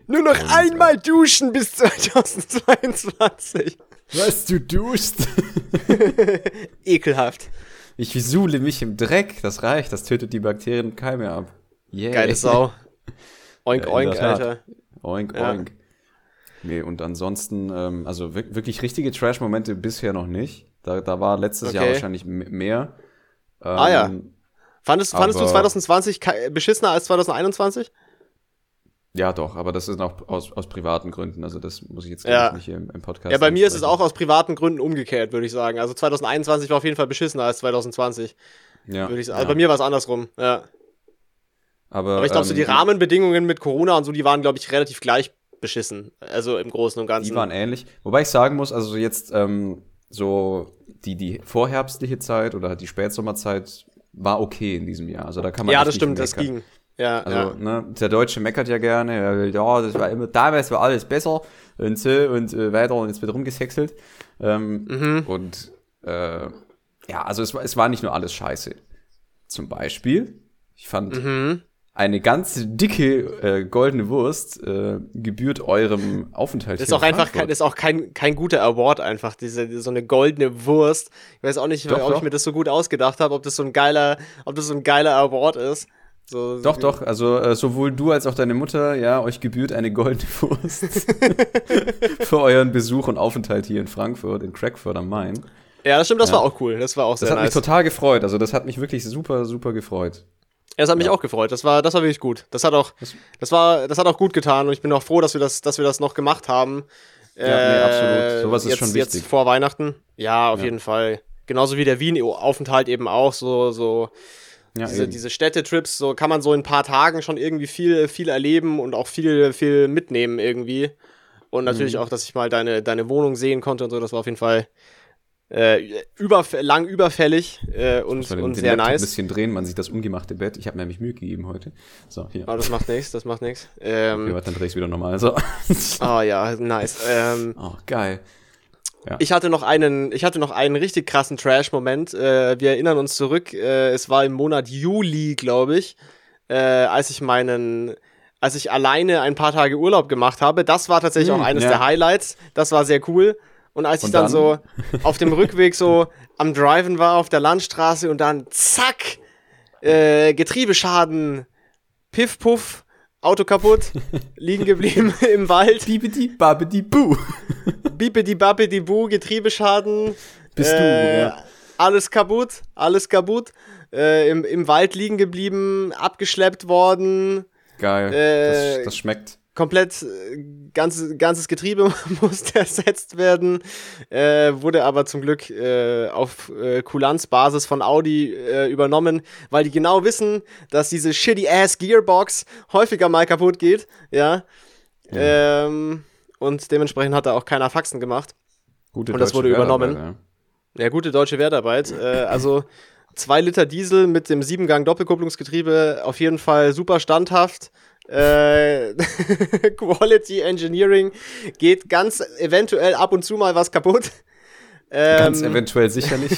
Nur noch Und, einmal äh, duschen bis 2022. Was, du duschst? Ekelhaft. Ich sule mich im Dreck, das reicht, das tötet die Bakterien und Keime ab. Yeah. Geile Sau. Oink, ja, oink, Alter. Oink, ja. oink. Nee, und ansonsten, ähm, also wirklich richtige Trash-Momente bisher noch nicht. Da, da war letztes okay. Jahr wahrscheinlich mehr. Ähm, ah ja. Fandest, fandest du 2020 beschissener als 2021? Ja, doch, aber das ist auch aus, aus privaten Gründen. Also das muss ich jetzt ja. nicht im, im Podcast. Ja, bei mir ist es auch aus privaten Gründen umgekehrt, würde ich sagen. Also 2021 war auf jeden Fall beschissener als 2020. Ja. Würde ich sagen. Also ja. bei mir war es andersrum, ja. Aber, aber ich glaube, ähm, so die Rahmenbedingungen mit Corona und so, die waren, glaube ich, relativ gleich beschissen. Also im Großen und Ganzen. Die waren ähnlich. Wobei ich sagen muss, also jetzt ähm, so die, die vorherbstliche Zeit oder die Spätsommerzeit war okay in diesem Jahr. Also da kann man Ja, das stimmt, das ging. Ja, also, ja. Ne, der Deutsche meckert ja gerne, ja, das war immer, damals war alles besser und so und äh, weiter und jetzt wird rumgesexelt. Ähm, mhm. Und äh, ja, also es, es war nicht nur alles scheiße. Zum Beispiel, ich fand mhm. Eine ganz dicke äh, goldene Wurst äh, gebührt eurem Aufenthalt. Das ist auch einfach kein, das ist auch kein, kein guter Award einfach, diese, so eine goldene Wurst. Ich weiß auch nicht, doch, ob doch. ich mir das so gut ausgedacht habe, ob das so ein geiler, ob das so ein geiler Award ist. So, doch, doch, also äh, sowohl du als auch deine Mutter, ja, euch gebührt eine goldene Wurst für euren Besuch und Aufenthalt hier in Frankfurt, in Crackford am Main. Ja, das stimmt, das ja. war auch cool. Das war auch sehr Das hat nice. mich total gefreut. Also, das hat mich wirklich super, super gefreut. Ja, das hat mich auch gefreut. Das war, das war wirklich gut. Das hat auch, das war, das hat auch gut getan und ich bin auch froh, dass wir das, dass wir das noch gemacht haben. Ja, äh, nee, absolut. Sowas ist jetzt, schon wichtig. Jetzt vor Weihnachten. Ja, auf ja. jeden Fall. Genauso wie der Wien-Aufenthalt eben auch so, so ja, diese, diese Städtetrips, so kann man so in ein paar Tagen schon irgendwie viel, viel erleben und auch viel, viel mitnehmen irgendwie. Und natürlich mhm. auch, dass ich mal deine, deine Wohnung sehen konnte und so, das war auf jeden Fall äh, über, lang überfällig äh, und, und sehr Laptop nice. ein bisschen drehen, man sieht das ungemachte Bett. Ich habe mir nämlich Mühe gegeben heute. So, hier. Oh, das macht nichts, das macht nichts. Ähm, okay, dann drehe ich wieder normal. So. oh ja, nice. Ähm, oh, geil. Ja. Ich hatte noch einen, ich hatte noch einen richtig krassen Trash-Moment. Äh, wir erinnern uns zurück. Äh, es war im Monat Juli, glaube ich, äh, als ich meinen, als ich alleine ein paar Tage Urlaub gemacht habe. Das war tatsächlich hm, auch eines ja. der Highlights. Das war sehr cool. Und als und ich dann, dann so auf dem Rückweg so am Driven war auf der Landstraße und dann zack, äh, Getriebeschaden, Piff Puff, Auto kaputt, liegen geblieben im Wald. Bibidi babidi bu. Bibidi babidi bu, Getriebeschaden. Bist äh, du, ja. Alles kaputt, alles kaputt. Äh, im, Im Wald liegen geblieben, abgeschleppt worden. Geil, äh, das, das schmeckt komplett äh, ganzes, ganzes Getriebe musste ersetzt werden, äh, wurde aber zum Glück äh, auf äh, Kulanzbasis von Audi äh, übernommen, weil die genau wissen, dass diese shitty ass Gearbox häufiger mal kaputt geht, ja. Mhm. Ähm, und dementsprechend hat da auch keiner Faxen gemacht. Gute und das wurde übernommen. Ja. ja. gute deutsche Wertarbeit. äh, also zwei Liter Diesel mit dem Siebengang Doppelkupplungsgetriebe auf jeden Fall super standhaft. Äh, Quality Engineering geht ganz eventuell ab und zu mal was kaputt. Ähm, ganz eventuell sicherlich.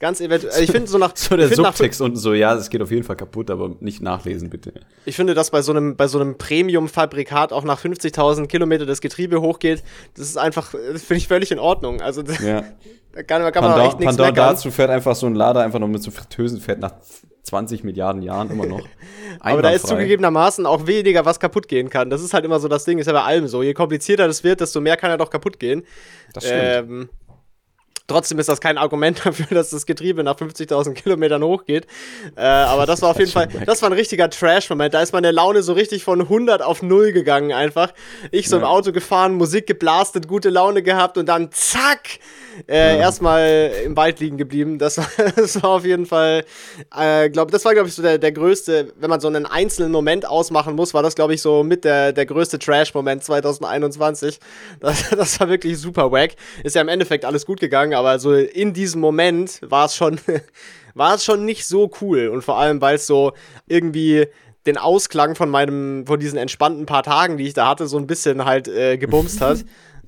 ganz eventuell. Ich finde so nach so der Subtext unten so, ja, es geht auf jeden Fall kaputt, aber nicht nachlesen bitte. Ich finde, dass bei so einem bei so einem Premium-Fabrikat auch nach 50.000 Kilometer das Getriebe hochgeht, das ist einfach, finde ich völlig in Ordnung. Also ja. da kann, kann man Pandor, echt nichts Pandor dazu fährt einfach so ein Lader einfach noch mit so Fritteusenfett nach 20 Milliarden Jahren immer noch. Aber da ist zugegebenermaßen auch weniger, was kaputt gehen kann. Das ist halt immer so das Ding, ist ja bei allem so. Je komplizierter das wird, desto mehr kann er doch kaputt gehen. Das stimmt. Ähm, Trotzdem ist das kein Argument dafür, dass das Getriebe nach 50.000 Kilometern hochgeht. Äh, aber das war auf jeden Fall, das war ein richtiger Trash-Moment. Da ist meine Laune so richtig von 100 auf 0 gegangen einfach. Ich so ja. im Auto gefahren, Musik geblastet, gute Laune gehabt und dann zack, äh, ja. erstmal im Wald liegen geblieben. Das war, das war auf jeden Fall, äh, glaube das war glaube ich so der, der größte, wenn man so einen einzelnen Moment ausmachen muss, war das glaube ich so mit der, der größte Trash-Moment 2021. Das, das war wirklich super wack. Ist ja im Endeffekt alles gut gegangen aber so in diesem Moment war es schon, war es schon nicht so cool. Und vor allem, weil es so irgendwie den Ausklang von meinem, von diesen entspannten paar Tagen, die ich da hatte, so ein bisschen halt äh, gebumst hat.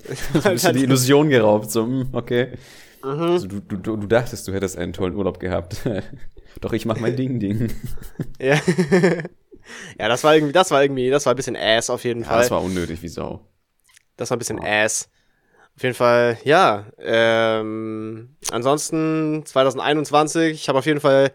ein bisschen die Illusion geraubt, so, hm, okay. Mhm. Also, du, du, du dachtest, du hättest einen tollen Urlaub gehabt. Doch ich mach mein Ding-Ding. ja. ja, das war irgendwie, das war irgendwie, das war ein bisschen Ass auf jeden ja, Fall. Das war unnötig wie Sau. Das war ein bisschen oh. Ass. Auf jeden Fall, ja. Ähm, ansonsten 2021, ich habe auf jeden Fall,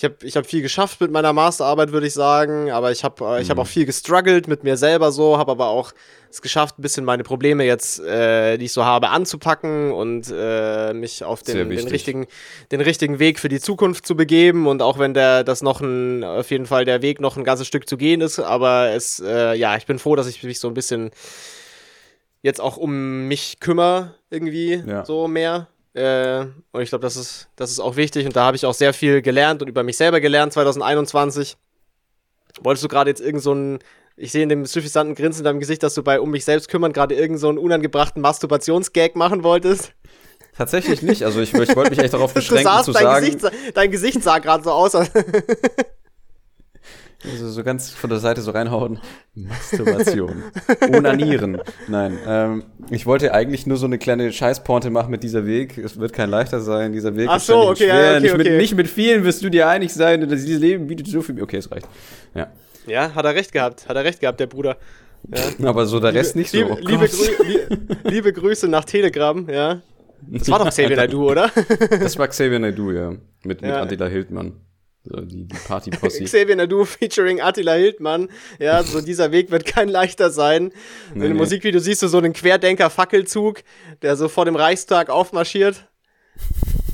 ich habe ich hab viel geschafft mit meiner Masterarbeit, würde ich sagen, aber ich habe äh, ich hab Mhm. auch viel gestruggelt mit mir selber so, habe aber auch es geschafft, ein bisschen meine Probleme jetzt, äh, die ich so habe, anzupacken und äh, mich auf den, den, richtigen, den richtigen Weg für die Zukunft zu begeben. Und auch wenn der das noch ein, auf jeden Fall der Weg noch ein ganzes Stück zu gehen ist, aber es, äh, ja, ich bin froh, dass ich mich so ein bisschen jetzt auch um mich kümmere, irgendwie Ja. so mehr. Äh, und ich glaube, das ist, das ist auch wichtig. Und da habe ich auch sehr viel gelernt und über mich selber gelernt 2021. Wolltest du gerade jetzt irgend so ein, ich sehe in dem suffisanten Grinsen in deinem Gesicht, dass du bei um mich selbst kümmern gerade irgend so einen unangebrachten Masturbationsgag machen wolltest? Tatsächlich nicht. Also ich, ich wollte mich echt darauf Du beschränken sahst, zu dein, sagen, Gesicht, dein Gesicht sah gerade so aus. als- also so ganz von der Seite so reinhauen. Masturbation. Onanieren. Nein. Ähm, ich wollte eigentlich nur so eine kleine Scheißporte machen mit dieser Weg. Es wird kein leichter sein. Dieser Weg Ach wird so, okay, schwer. ja, okay, nicht, mit, okay. nicht mit vielen wirst du dir einig sein. Dieses Leben bietet so viel. Okay, es reicht. Ja. ja, hat er recht gehabt. Hat er recht gehabt, der Bruder. Ja. Aber so der Rest nicht so. Liebe, Oh liebe. Grü li liebe Grüße nach Telegram, ja. Das war doch Xavier Naidoo, oder? Das war Xavier Naidoo, ja. Mit, mit Ja. Attila Hildmann. So, die, die Party-Posse. Xavier Naidoo featuring Attila Hildmann. Ja, so dieser Weg wird kein leichter sein. Nee, In dem nee. Musikvideo siehst du so einen Querdenker-Fackelzug, der so vor dem Reichstag aufmarschiert.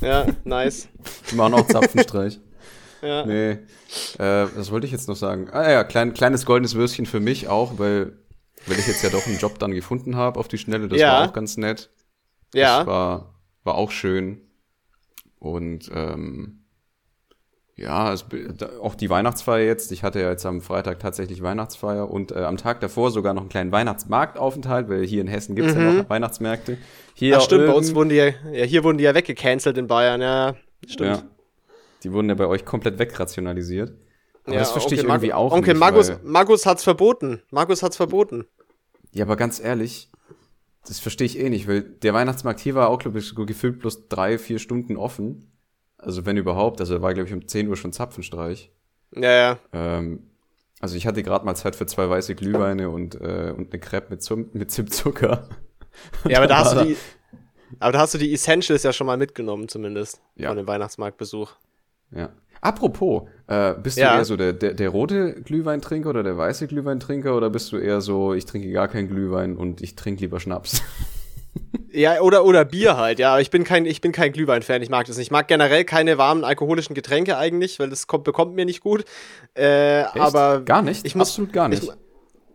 Ja, nice. Die machen auch Zapfenstreich. Ja. Nee. Äh, was wollte ich jetzt noch sagen? Ah ja, klein, kleines goldenes Würstchen für mich auch, weil, weil ich jetzt ja doch einen Job dann gefunden habe auf die Schnelle. Das Ja. war auch ganz nett. Das Ja, war, war auch schön. Und ähm, ja, es, auch die Weihnachtsfeier jetzt. Ich hatte ja jetzt am Freitag tatsächlich Weihnachtsfeier und äh, am Tag davor sogar noch einen kleinen Weihnachtsmarktaufenthalt, weil hier in Hessen gibt's ja noch Weihnachtsmärkte. Hier Mhm. Ach, stimmt, bei uns wurden die ja, hier wurden die ja weggecancelt in Bayern, ja. Stimmt. Ja. Die wurden ja bei euch komplett wegrationalisiert. Aber Ja, das verstehe ich Onkel irgendwie Mag- auch Onkel nicht. Magus, Magus hat's verboten. Magus hat's verboten. Ja, aber ganz ehrlich, das verstehe ich eh nicht, weil der Weihnachtsmarkt hier war auch, glaube ich, so gefühlt bloß drei, vier Stunden offen. Also wenn überhaupt. Also war, glaube ich, um 10 Uhr schon Zapfenstreich. Ja, ja. Ähm, also ich hatte gerade mal Zeit für zwei weiße Glühweine und, äh, und eine Crepe mit, Zum mit Zimtzucker. Ja, aber da hast du die. Aber da hast du die Essentials ja schon mal mitgenommen, zumindest. Ja. Von dem Weihnachtsmarktbesuch. Ja. Apropos, äh, bist Ja. du eher so der, der, der rote Glühweintrinker oder der weiße Glühweintrinker oder bist du eher so, ich trinke gar keinen Glühwein und ich trinke lieber Schnaps? Ja, oder, oder Bier halt, ja. Ich bin kein, ich bin kein Glühwein-Fan, ich mag das nicht. Ich mag generell keine warmen alkoholischen Getränke eigentlich, weil das kommt, bekommt mir nicht gut. Äh, aber. gar nicht? ich muss- Absolut gar nicht. Ich,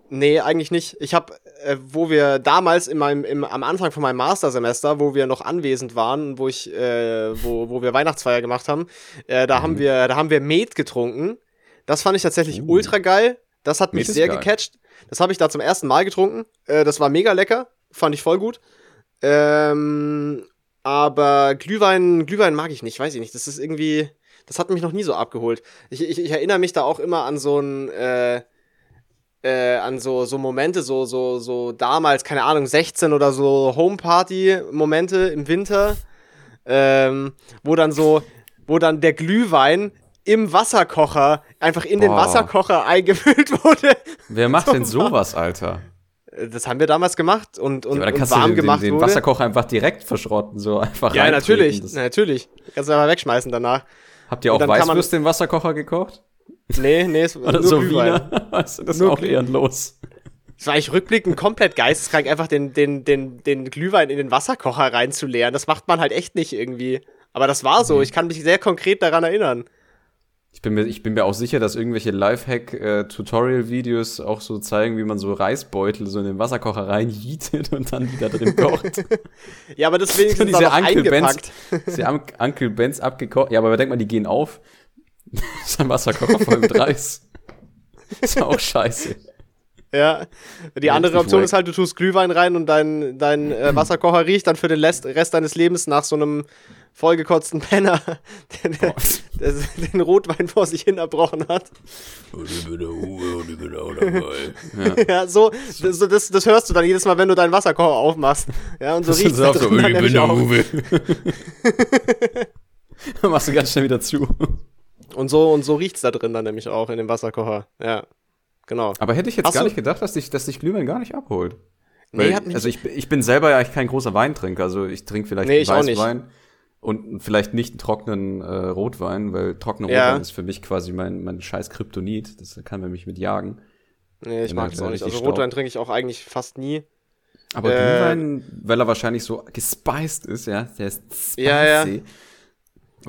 nee, eigentlich nicht. Ich habe, äh, wo wir damals in meinem, im, am Anfang von meinem Mastersemester, wo wir noch anwesend waren, wo ich, äh, wo, wo wir Weihnachtsfeier gemacht haben, äh, da Mhm. haben wir, da haben wir Met getrunken. Das fand ich tatsächlich ultra geil. Das hat mich Uh. Met ist sehr geil. gecatcht. Das habe ich da zum ersten Mal getrunken. Äh, das war mega lecker. Fand ich voll gut. Ähm, aber Glühwein, Glühwein mag ich nicht, weiß ich nicht. Das ist irgendwie, das hat mich noch nie so abgeholt. Ich, ich, ich erinnere mich da auch immer an so ein, äh, äh, an so, so Momente, so, so, so damals, keine Ahnung, 16 oder so Homeparty-Momente im Winter, ähm, wo dann so, wo dann der Glühwein im Wasserkocher einfach in den Boah. Wasserkocher eingefüllt wurde. Wer macht denn sowas, Alter? Äh, Das haben wir damals gemacht und, und, Ja, aber dann und kannst du warm den, den, gemacht den wurde. Wasserkocher einfach direkt verschrotten, so einfach Ja, natürlich, Das- natürlich. Kannst du einfach wegschmeißen danach. Habt ihr Und auch Weißwürste im Wasserkocher gekocht? Nee, nee, es Oder nur so Glühwein. Wiener? Weißt du, das ist Nur auch Glüh- ehrenlos. Es war eigentlich rückblickend komplett geisteskrank, einfach den, den, den, den Glühwein in den Wasserkocher reinzuleeren. Das macht man halt echt nicht irgendwie. Aber das war so. Ich kann mich sehr konkret daran erinnern. Ich bin, mir, ich bin mir auch sicher, dass irgendwelche Lifehack-Tutorial-Videos auch so zeigen, wie man so Reisbeutel so in den Wasserkocher reinjietet und dann wieder drin kocht. Ja, aber das wenigstens diese dann Uncle Benz, eingepackt. diese Un- Uncle Benz abgekocht. Ja, aber denk mal, die gehen auf. ist ein Wasserkocher voll mit Reis. ist auch scheiße. Ja. Die Ja, andere Option ist halt, du tust Glühwein rein und dein, dein äh, Wasserkocher riecht dann für den Rest, Rest deines Lebens nach so einem vollgekotzten Penner, der, der, der den Rotwein vor sich hin erbrochen hat. Ja. Ja, so, das, so, das, das hörst du dann jedes Mal, wenn du deinen Wasserkocher aufmachst. Ja, und so Das riecht's ist da auch so, ich bin der auch. Uwe. Dann machst du ganz schnell wieder zu. Und so, und so riecht's da drin dann nämlich auch in dem Wasserkocher. Ja, genau. Aber hätte ich jetzt Hast gar du- nicht gedacht, dass dich, dass dich Glühwein gar nicht abholt. Nee, Weil, hat mich- also ich, ich bin selber ja eigentlich kein großer Weintrinker. Also ich trinke vielleicht Nee, ich auch nicht. Weißwein. Und vielleicht nicht einen trockenen äh, Rotwein, weil trockener ja. Rotwein ist für mich quasi mein, mein scheiß Kryptonit. Das kann man mich mit jagen. Nee, ich mag das auch nicht. Also Rotwein trinke ich auch eigentlich fast nie. Aber äh, Glühwein, weil er wahrscheinlich so gespiced ist, ja, der ist spicy. Ja, ja. Und,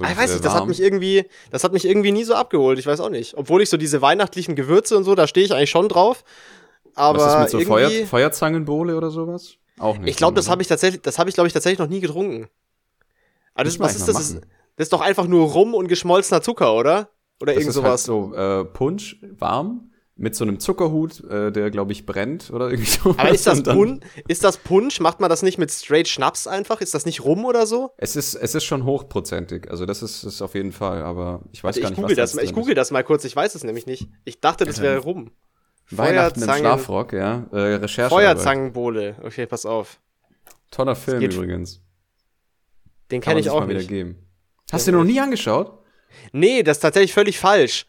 ich weiß nicht, das hat mich irgendwie, das hat mich irgendwie nie so abgeholt. Ich weiß auch nicht. Obwohl ich so diese weihnachtlichen Gewürze und so, da stehe ich eigentlich schon drauf. Aber Was ist mit so Feuer, Feuerzangenbowle oder sowas? Auch nicht. Ich glaube, das habe ich tatsächlich, das habe ich glaube ich tatsächlich noch nie getrunken. Aber das, was ist das? Ist, das ist doch einfach nur Rum und geschmolzener Zucker, oder? Oder das irgend sowas. Halt so äh, Punsch, warm, mit so einem Zuckerhut, äh, der, glaube ich, brennt oder irgendwie so. Aber ist das, Pun ist das Punsch? Macht man das nicht mit straight Schnaps einfach? Ist das nicht Rum oder so? Es ist, es ist schon hochprozentig. Also, das ist, ist auf jeden Fall. Aber ich weiß also gar nicht, google was das, Ich google das mal kurz. Ich weiß es nämlich nicht. Ich dachte, das wäre Rum. Weihnachten im Schlafrock, ja. Äh, Recherche. Feuerzangenbowle. Okay, pass auf. Toller Film übrigens. Den kenne ich auch mal nicht. Hast du den noch nie angeschaut? Nee, das ist tatsächlich völlig falsch.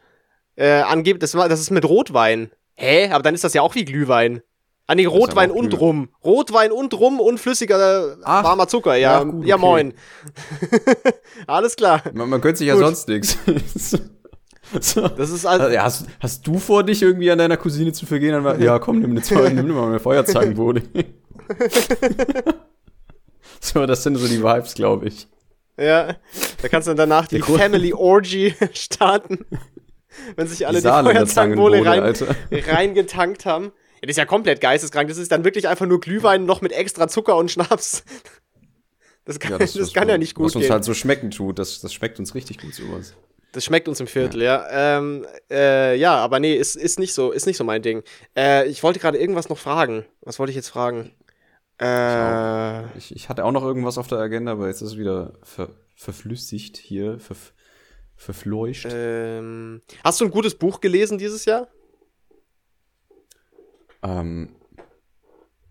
Äh, angeblich, das, das ist mit Rotwein. Hä? Aber dann ist das ja auch wie Glühwein. Ah, nee, Rotwein und. Rum. Rotwein und Rum und flüssiger Ach, warmer Zucker. Ja, ja, gut, ja okay. moin. Alles klar. Man, man könnte sich ja sonst nichts. So. Das ist also, ja, hast, hast, du vor, dich irgendwie an deiner Cousine zu vergehen? Dann ja, komm, nimm, eine nimm mal eine Feuerzangenbowle. so, das sind so die Vibes, glaube ich. Ja, da kannst du dann danach die Family Orgy starten. Wenn sich alle die, die Feuerzangenbowle rein, reingetankt haben. Ja, das ist ja komplett geisteskrank. Das ist dann wirklich einfach nur Glühwein noch mit extra Zucker und Schnaps. Das kann ja, das, das kann ja nicht gut Was uns halt so schmecken tut, das, das schmeckt uns richtig gut sowas. Das schmeckt uns im Viertel, ja. Ja, ähm, äh, ja aber nee, ist, ist, nicht so, ist nicht so mein Ding. Äh, ich wollte gerade irgendwas noch fragen. Was wollte ich jetzt fragen? Äh, ich, ich, hatte auch noch irgendwas auf der Agenda, aber jetzt ist es wieder ver, verflüssigt hier, ver, verfleucht. Ähm, hast du ein gutes Buch gelesen dieses Jahr? Ähm,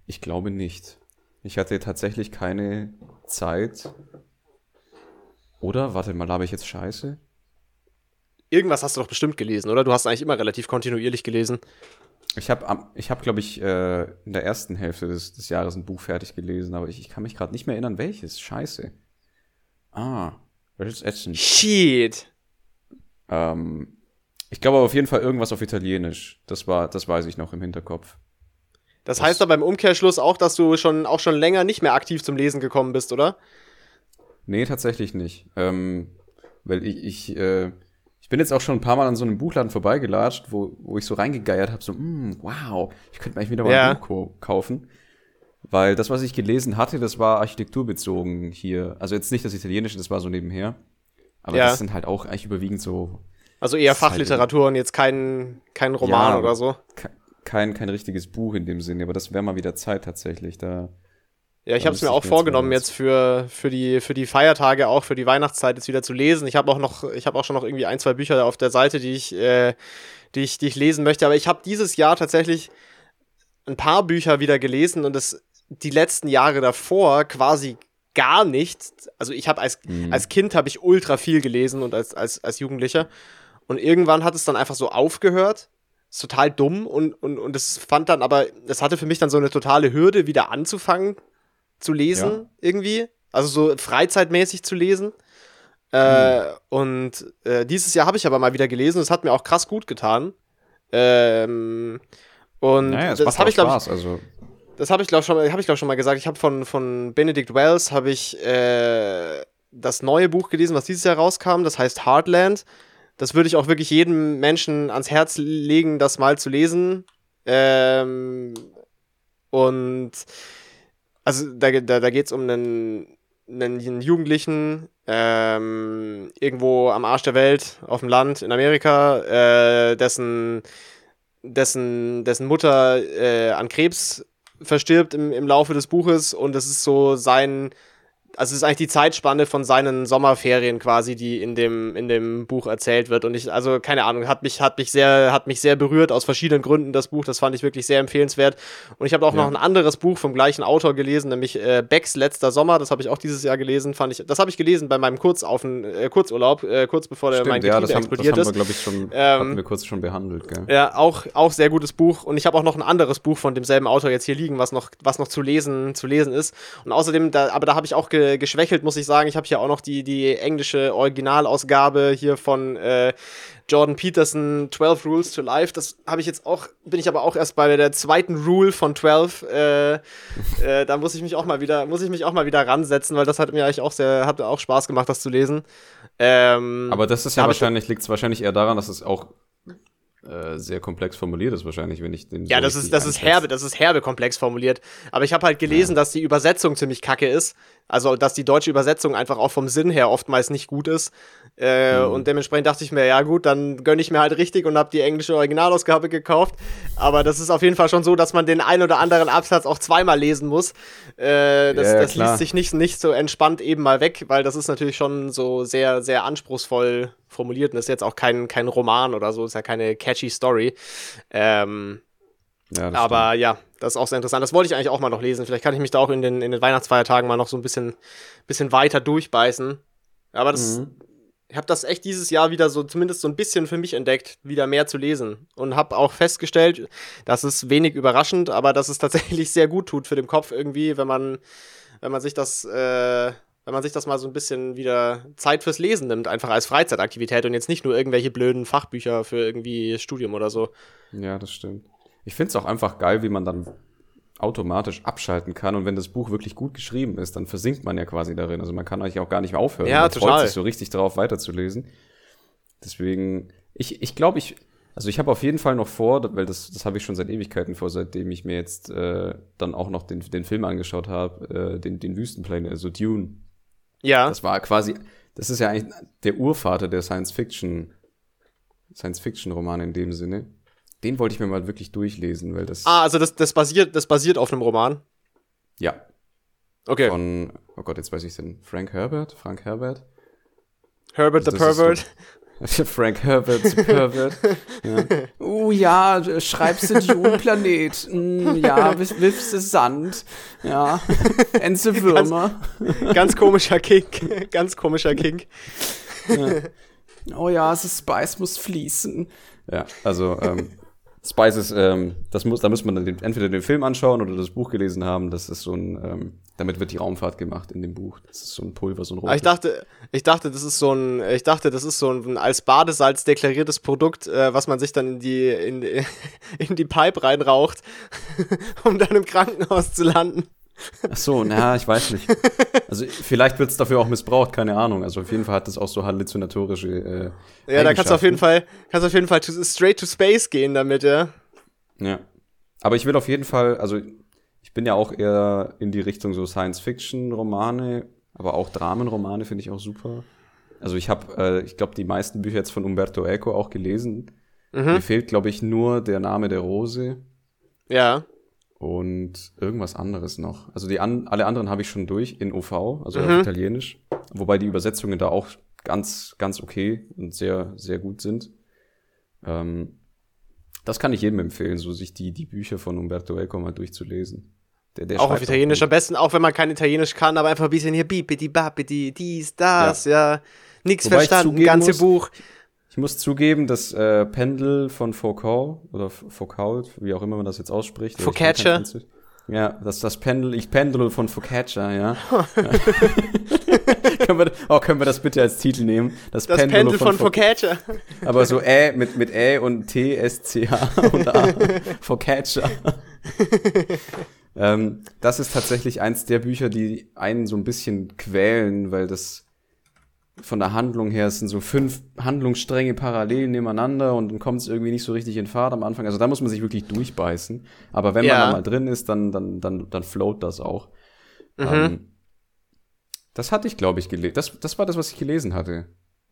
ich glaube nicht. Ich hatte tatsächlich keine Zeit. Oder? Warte mal, habe ich jetzt Scheiße? Irgendwas hast du doch bestimmt gelesen, oder? Du hast eigentlich immer relativ kontinuierlich gelesen. Ich habe, ich hab, glaube ich, äh, in der ersten Hälfte des, des Jahres ein Buch fertig gelesen, aber ich, ich kann mich gerade nicht mehr erinnern, welches. Scheiße. Ah, ist ätzend. Shit. Ähm, ich glaube auf jeden Fall irgendwas auf Italienisch. Das war, das weiß ich noch im Hinterkopf. Das, das heißt aber im Umkehrschluss auch, dass du schon auch schon länger nicht mehr aktiv zum Lesen gekommen bist, oder? Nee, tatsächlich nicht. Ähm, weil ich, ich, äh, ich bin jetzt auch schon ein paar Mal an so einem Buchladen vorbeigelatscht, wo, wo ich so reingegeiert habe, so, mm, wow, ich könnte mir eigentlich wieder mal ja. ein Buch kaufen. Weil das, was ich gelesen hatte, das war architekturbezogen hier. Also jetzt nicht das Italienische, das war so nebenher. Aber ja. das sind halt auch eigentlich überwiegend so. Also eher halt Fachliteratur und jetzt kein, kein Roman ja, oder so. Kein, kein richtiges Buch in dem Sinne, aber das wäre mal wieder Zeit tatsächlich. Da, ja, ich habe es mir auch vorgenommen, jetzt für, für, die, für die Feiertage, auch für die Weihnachtszeit jetzt wieder zu lesen. Ich habe auch noch, ich habe auch schon noch irgendwie ein, zwei Bücher auf der Seite, die ich, äh, die ich, die ich lesen möchte. Aber ich habe dieses Jahr tatsächlich ein paar Bücher wieder gelesen und das die letzten Jahre davor quasi gar nicht. Also ich habe als, mhm. als Kind habe ich ultra viel gelesen und als, als, als Jugendlicher. Und irgendwann hat es dann einfach so aufgehört. Ist total dumm und, und, und das fand dann aber, das hatte für mich dann so eine totale Hürde, wieder anzufangen zu lesen, ja. irgendwie. Also so freizeitmäßig zu lesen. Äh, mhm. Und äh, dieses Jahr habe ich aber mal wieder gelesen. Das hat mir auch krass gut getan. Ähm, und naja, das habe ich, glaube ich, also das habe ich glaube schon, habe ich glaube schon mal gesagt. Ich habe von von Benedict Wells habe ich äh, das neue Buch gelesen, was dieses Jahr rauskam. Das heißt Heartland. Das würde ich auch wirklich jedem Menschen ans Herz legen, das mal zu lesen. Ähm, und also da, da, da geht es um einen, einen Jugendlichen ähm, irgendwo am Arsch der Welt auf dem Land in Amerika, äh, dessen, dessen, dessen Mutter äh, an Krebs verstirbt im, im Laufe des Buches und das ist so sein also es ist eigentlich die Zeitspanne von seinen Sommerferien quasi, die in dem, in dem Buch erzählt wird. Und ich, also keine Ahnung, hat mich, hat mich sehr, hat mich sehr berührt aus verschiedenen Gründen, das Buch. Das fand ich wirklich sehr empfehlenswert. Und ich habe auch ja. noch ein anderes Buch vom gleichen Autor gelesen, nämlich äh, Becks letzter Sommer. Das habe ich auch dieses Jahr gelesen. Fand ich, das habe ich gelesen bei meinem Kurzauf, äh, Kurzurlaub, äh, kurz bevor der, mein Getriebe ja, das explodiert haben, das haben wir, glaube ich, schon, ähm, hatten wir kurz schon behandelt, gell? Ja, auch, auch sehr gutes Buch. Und ich habe auch noch ein anderes Buch von demselben Autor jetzt hier liegen, was noch, was noch zu lesen, zu lesen ist. Und außerdem, da, aber da habe ich auch ge Geschwächelt, muss ich sagen. Ich habe hier auch noch die, die englische Originalausgabe hier von äh, Jordan Peterson, 12 Rules to Life. Das habe ich jetzt auch, bin ich aber auch erst bei der zweiten Rule von 12. Äh, äh, da muss ich mich auch mal wieder, muss ich mich auch mal wieder ransetzen, weil das hat mir eigentlich auch sehr, hat auch Spaß gemacht, das zu lesen. Ähm, aber das ist ja wahrscheinlich, liegt es wahrscheinlich eher daran, dass es auch äh, sehr komplex formuliert ist wahrscheinlich, wenn ich den. Ja, so das ist das ist herbe, das ist herbe komplex formuliert. Aber ich habe halt gelesen, ja. dass die Übersetzung ziemlich kacke ist. Also dass die deutsche Übersetzung einfach auch vom Sinn her oftmals nicht gut ist. Äh, mhm. Und dementsprechend dachte ich mir, ja gut, dann gönne ich mir halt richtig und habe die englische Originalausgabe gekauft. Aber das ist auf jeden Fall schon so, dass man den ein oder anderen Absatz auch zweimal lesen muss. Äh, das, ja, das liest sich nicht, nicht so entspannt eben mal weg, weil das ist natürlich schon so sehr, sehr anspruchsvoll formuliert und ist jetzt auch kein, kein Roman oder so, ist ja keine catchy Story. Ähm, ja, aber stimmt. ja, das ist auch sehr interessant. Das wollte ich eigentlich auch mal noch lesen. Vielleicht kann ich mich da auch in den, in den Weihnachtsfeiertagen mal noch so ein bisschen, bisschen weiter durchbeißen. Aber das, mhm. Ich habe das echt dieses Jahr wieder so, zumindest so ein bisschen für mich entdeckt, wieder mehr zu lesen. Und habe auch festgestellt, das ist wenig überraschend, aber dass es tatsächlich sehr gut tut für den Kopf irgendwie, wenn man, wenn man sich das, äh, wenn man sich das mal so ein bisschen wieder Zeit fürs Lesen nimmt, einfach als Freizeitaktivität und jetzt nicht nur irgendwelche blöden Fachbücher für irgendwie Studium oder so. Ja, das stimmt. Ich finde es auch einfach geil, wie man dann automatisch abschalten kann und wenn das Buch wirklich gut geschrieben ist, dann versinkt man ja quasi darin. Also man kann eigentlich auch gar nicht mehr aufhören. Ja, man total. freut sich so richtig darauf, weiterzulesen. Deswegen, ich, ich glaube, ich, also ich habe auf jeden Fall noch vor, weil das, das habe ich schon seit Ewigkeiten vor, seitdem ich mir jetzt äh, dann auch noch den, den Film angeschaut habe, äh, den, den Wüstenplanet, also Dune. Ja. Das war quasi, das ist ja eigentlich der Urvater der Science-Fiction, Science-Fiction-Roman in dem Sinne. Den wollte ich mir mal wirklich durchlesen, weil das. Ah, also das, das basiert, das basiert auf einem Roman? Ja. Okay. Von, oh Gott, jetzt weiß ich den. Frank Herbert? Frank Herbert? Herbert also the Pervert? Frank Herbert, the Pervert. ja. Oh ja, schreibst du Dune-Planet. Mm, ja, wirfst du Sand. Ja, Enze Würmer. Ganz, ganz komischer Kink. Ganz komischer Kink. Ja. Oh ja, das Spice muss fließen. Ja, also, ähm, Spices, ähm, das muss, da muss man dann den, entweder den Film anschauen oder das Buch gelesen haben. Das ist so ein, ähm, damit wird die Raumfahrt gemacht in dem Buch. Das ist so ein Pulver, so ein rotes. Ich dachte, ich dachte, das ist so ein, ich dachte, das ist so ein als Badesalz deklariertes Produkt, äh, was man sich dann in die, in, in die Pipe reinraucht, um dann im Krankenhaus zu landen. Ach so, naja, ich weiß nicht. Also vielleicht wird es dafür auch missbraucht, keine Ahnung. Also auf jeden Fall hat das auch so halluzinatorische äh, Ja, da kannst du auf jeden Fall, kannst auf jeden Fall to, straight to space gehen damit, ja. Ja. Aber ich will auf jeden Fall, also ich bin ja auch eher in die Richtung so Science-Fiction-Romane, aber auch Dramenromane finde ich auch super. Also ich habe, äh, ich glaube, die meisten Bücher jetzt von Umberto Eco auch gelesen. Mhm. Mir fehlt, glaube ich, nur der Name der Rose. Ja und irgendwas anderes noch. Also die an, alle anderen habe ich schon durch in OV, also mhm. auf Italienisch, wobei die Übersetzungen da auch ganz, ganz okay und sehr, sehr gut sind. Ähm, das kann ich jedem empfehlen, so sich die, die Bücher von Umberto Eco mal durchzulesen. Der, der auch auf Italienisch am besten, auch wenn man kein Italienisch kann, aber einfach ein bisschen hier bipidi, babidi, dies, das, ja. ja. Wobei verstanden, ganze muss, Buch. Ich muss zugeben, das äh, Pendel von Foucault oder Foucault, wie auch immer man das jetzt ausspricht. Focaccia. Ja, das das Pendel, ich pendel von Focaccia, ja. können, wir, oh, können wir das bitte als Titel nehmen? Das, das Pendel, Pendel von, von Focaccia. Aber so Ä mit mit Ä und T S C H und A. Focaccia. ähm, das ist tatsächlich eins der Bücher, die einen so ein bisschen quälen, weil das von der Handlung her, es sind so fünf Handlungsstränge parallel nebeneinander und dann kommt es irgendwie nicht so richtig in Fahrt am Anfang. Also da muss man sich wirklich durchbeißen. Aber wenn ja. man da mal drin ist, dann, dann, dann, dann float das auch. Mhm. Ähm, das hatte ich, glaube ich, gelesen. Das, das war das, was ich gelesen hatte.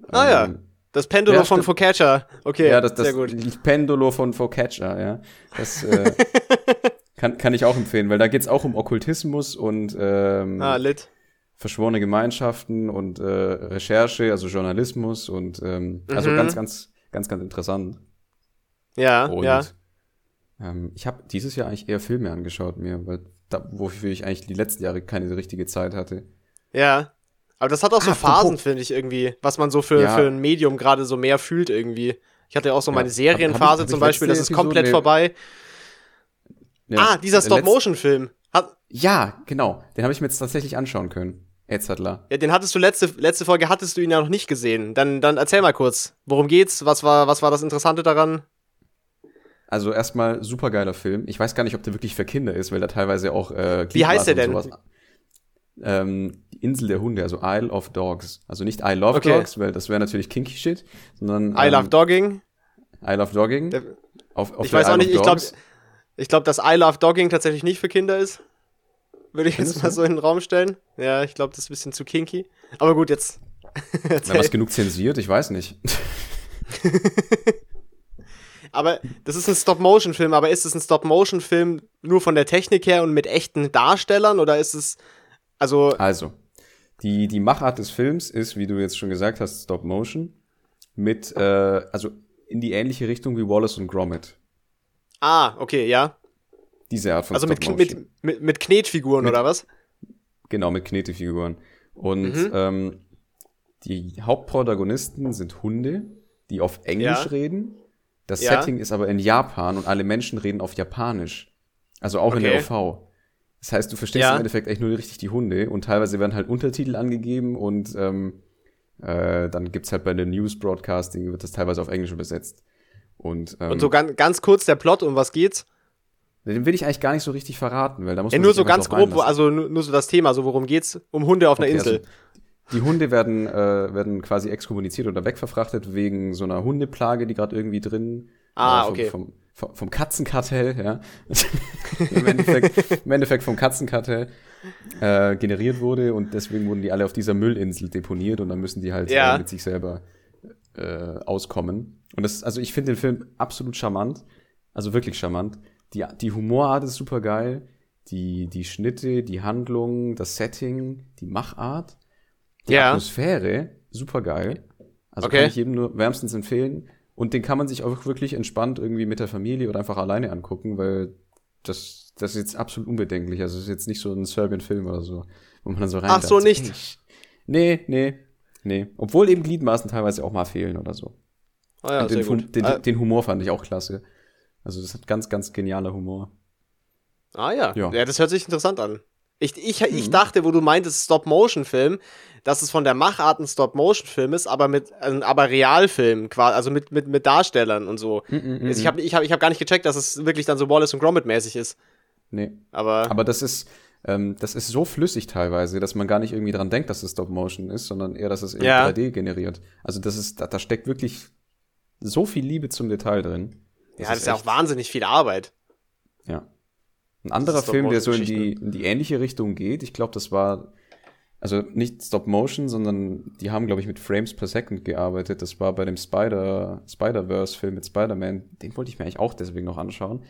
Ah ähm, ja. Das Pendolo ja, von Focaccia. Okay, ja, das, das, sehr gut. Pendolo von Focaccia, ja. Das äh, kann, kann ich auch empfehlen, weil da geht's auch um Okkultismus und ähm, ah, lit verschworene Gemeinschaften und äh, Recherche, also Journalismus und ähm, also mhm. ganz, ganz, ganz, ganz interessant. Ja, und, ja. Ähm, ich habe dieses Jahr eigentlich eher Filme angeschaut mir, weil da, wofür ich eigentlich die letzten Jahre keine richtige Zeit hatte. Ja. Aber das hat auch so ah, Phasen, finde ich, irgendwie, was man so für, ja. für ein Medium gerade so mehr fühlt irgendwie. Ich hatte ja auch so meine ja. Serienphase hab, hab ich, zum Beispiel, das ist komplett nee. vorbei. Ja. Ah, dieser Stop-Motion-Film. Ja, genau. Den habe ich mir jetzt tatsächlich anschauen können. Etzadler. Ja, den hattest du letzte, letzte Folge hattest du ihn ja noch nicht gesehen. Dann, dann erzähl mal kurz, worum geht's? Was war, was war das Interessante daran? Also erstmal super geiler Film. Ich weiß gar nicht, ob der wirklich für Kinder ist, weil da teilweise auch äh, Wie heißt der denn? Ähm, die Insel der Hunde, also Isle of Dogs. Also nicht I Love okay. Dogs, weil das wäre natürlich kinky shit, sondern I Love ähm, Dogging. I Love Dogging. Der, auf, auf ich weiß auch nicht, ich glaube, ich glaube, dass I Love Dogging tatsächlich nicht für Kinder ist. Würde ich jetzt mal so in den Raum stellen. Ja, ich glaube, das ist ein bisschen zu kinky. Aber gut, jetzt. Na, was genug zensiert? Ich weiß nicht. aber das ist ein Stop-Motion-Film, aber ist es ein Stop-Motion-Film nur von der Technik her und mit echten Darstellern oder ist es. Also. Also. Die, die Machart des Films ist, wie du jetzt schon gesagt hast, Stop-Motion. Mit, äh, also in die ähnliche Richtung wie Wallace und Gromit. Ah, okay, ja. Diese Art von Also mit, mit, mit, mit Knetfiguren mit, oder was? Genau, mit Knetefiguren. Und mhm. ähm, die Hauptprotagonisten sind Hunde, die auf Englisch ja. reden. Das ja. Setting ist aber in Japan und alle Menschen reden auf Japanisch. Also auch okay. in der OV. Das heißt, du verstehst ja. im Endeffekt echt nur richtig die Hunde und teilweise werden halt Untertitel angegeben und ähm, äh, dann gibt's halt bei der News Broadcasting wird das teilweise auf Englisch übersetzt. Und, ähm, und so ganz, ganz kurz der Plot, um was geht's? Den will ich eigentlich gar nicht so richtig verraten, weil da muss ja, man nur so ganz grob, also nur, nur, so das Thema, so worum geht's? Um Hunde auf okay, einer Insel. Also die Hunde werden, äh, werden quasi exkommuniziert oder wegverfrachtet wegen so einer Hundeplage, die gerade irgendwie drin ah, äh, vom, okay. vom, vom, vom Katzenkartell, ja. Im, Endeffekt, Im Endeffekt vom Katzenkartell äh, generiert wurde und deswegen wurden die alle auf dieser Müllinsel deponiert und dann müssen die halt ja. äh, mit sich selber äh, auskommen. Und das, also ich finde den Film absolut charmant, also wirklich charmant. Die, die Humorart ist super geil, die, die Schnitte, die Handlung, das Setting, die Machart, die ja. Atmosphäre, super geil. Also okay. kann ich jedem nur wärmstens empfehlen. Und den kann man sich auch wirklich entspannt irgendwie mit der Familie oder einfach alleine angucken, weil das, das ist jetzt absolut unbedenklich. Also es ist jetzt nicht so ein Serbian-Film oder so, wo man dann so rein Ach so, nicht? Nee, nee, nee. Obwohl eben Gliedmaßen teilweise auch mal fehlen oder so. Ah ja, den, den, äh, den Humor fand ich auch klasse. Also das hat ganz, ganz genialer Humor. Ah ja. ja, ja das hört sich interessant an. Ich, ich, ich mhm. dachte, wo du meintest Stop-Motion-Film, dass es von der Machart ein Stop-Motion-Film ist, aber mit, äh, aber Realfilm, quasi, also mit, mit, mit Darstellern und so. Mhm, mhm also ich habe ich hab, ich hab gar nicht gecheckt, dass es wirklich dann so Wallace und Gromit-mäßig ist. Nee. Aber, aber das ist, ähm, das ist so flüssig teilweise, dass man gar nicht irgendwie dran denkt, dass es Stop-Motion ist, sondern eher, dass es in ja. 3D generiert. Also das ist, da, da steckt wirklich so viel Liebe zum Detail drin. Das ja, das ist ja auch wahnsinnig viel Arbeit. Ja. Ein anderer Film, der so in die, in die ähnliche Richtung geht, ich glaube, das war, also nicht Stop Motion, sondern die haben, glaube ich, mit Frames per Second gearbeitet. Das war bei dem Spider, Spider-Verse-Film mit Spider-Man. Den wollte ich mir eigentlich auch deswegen noch anschauen,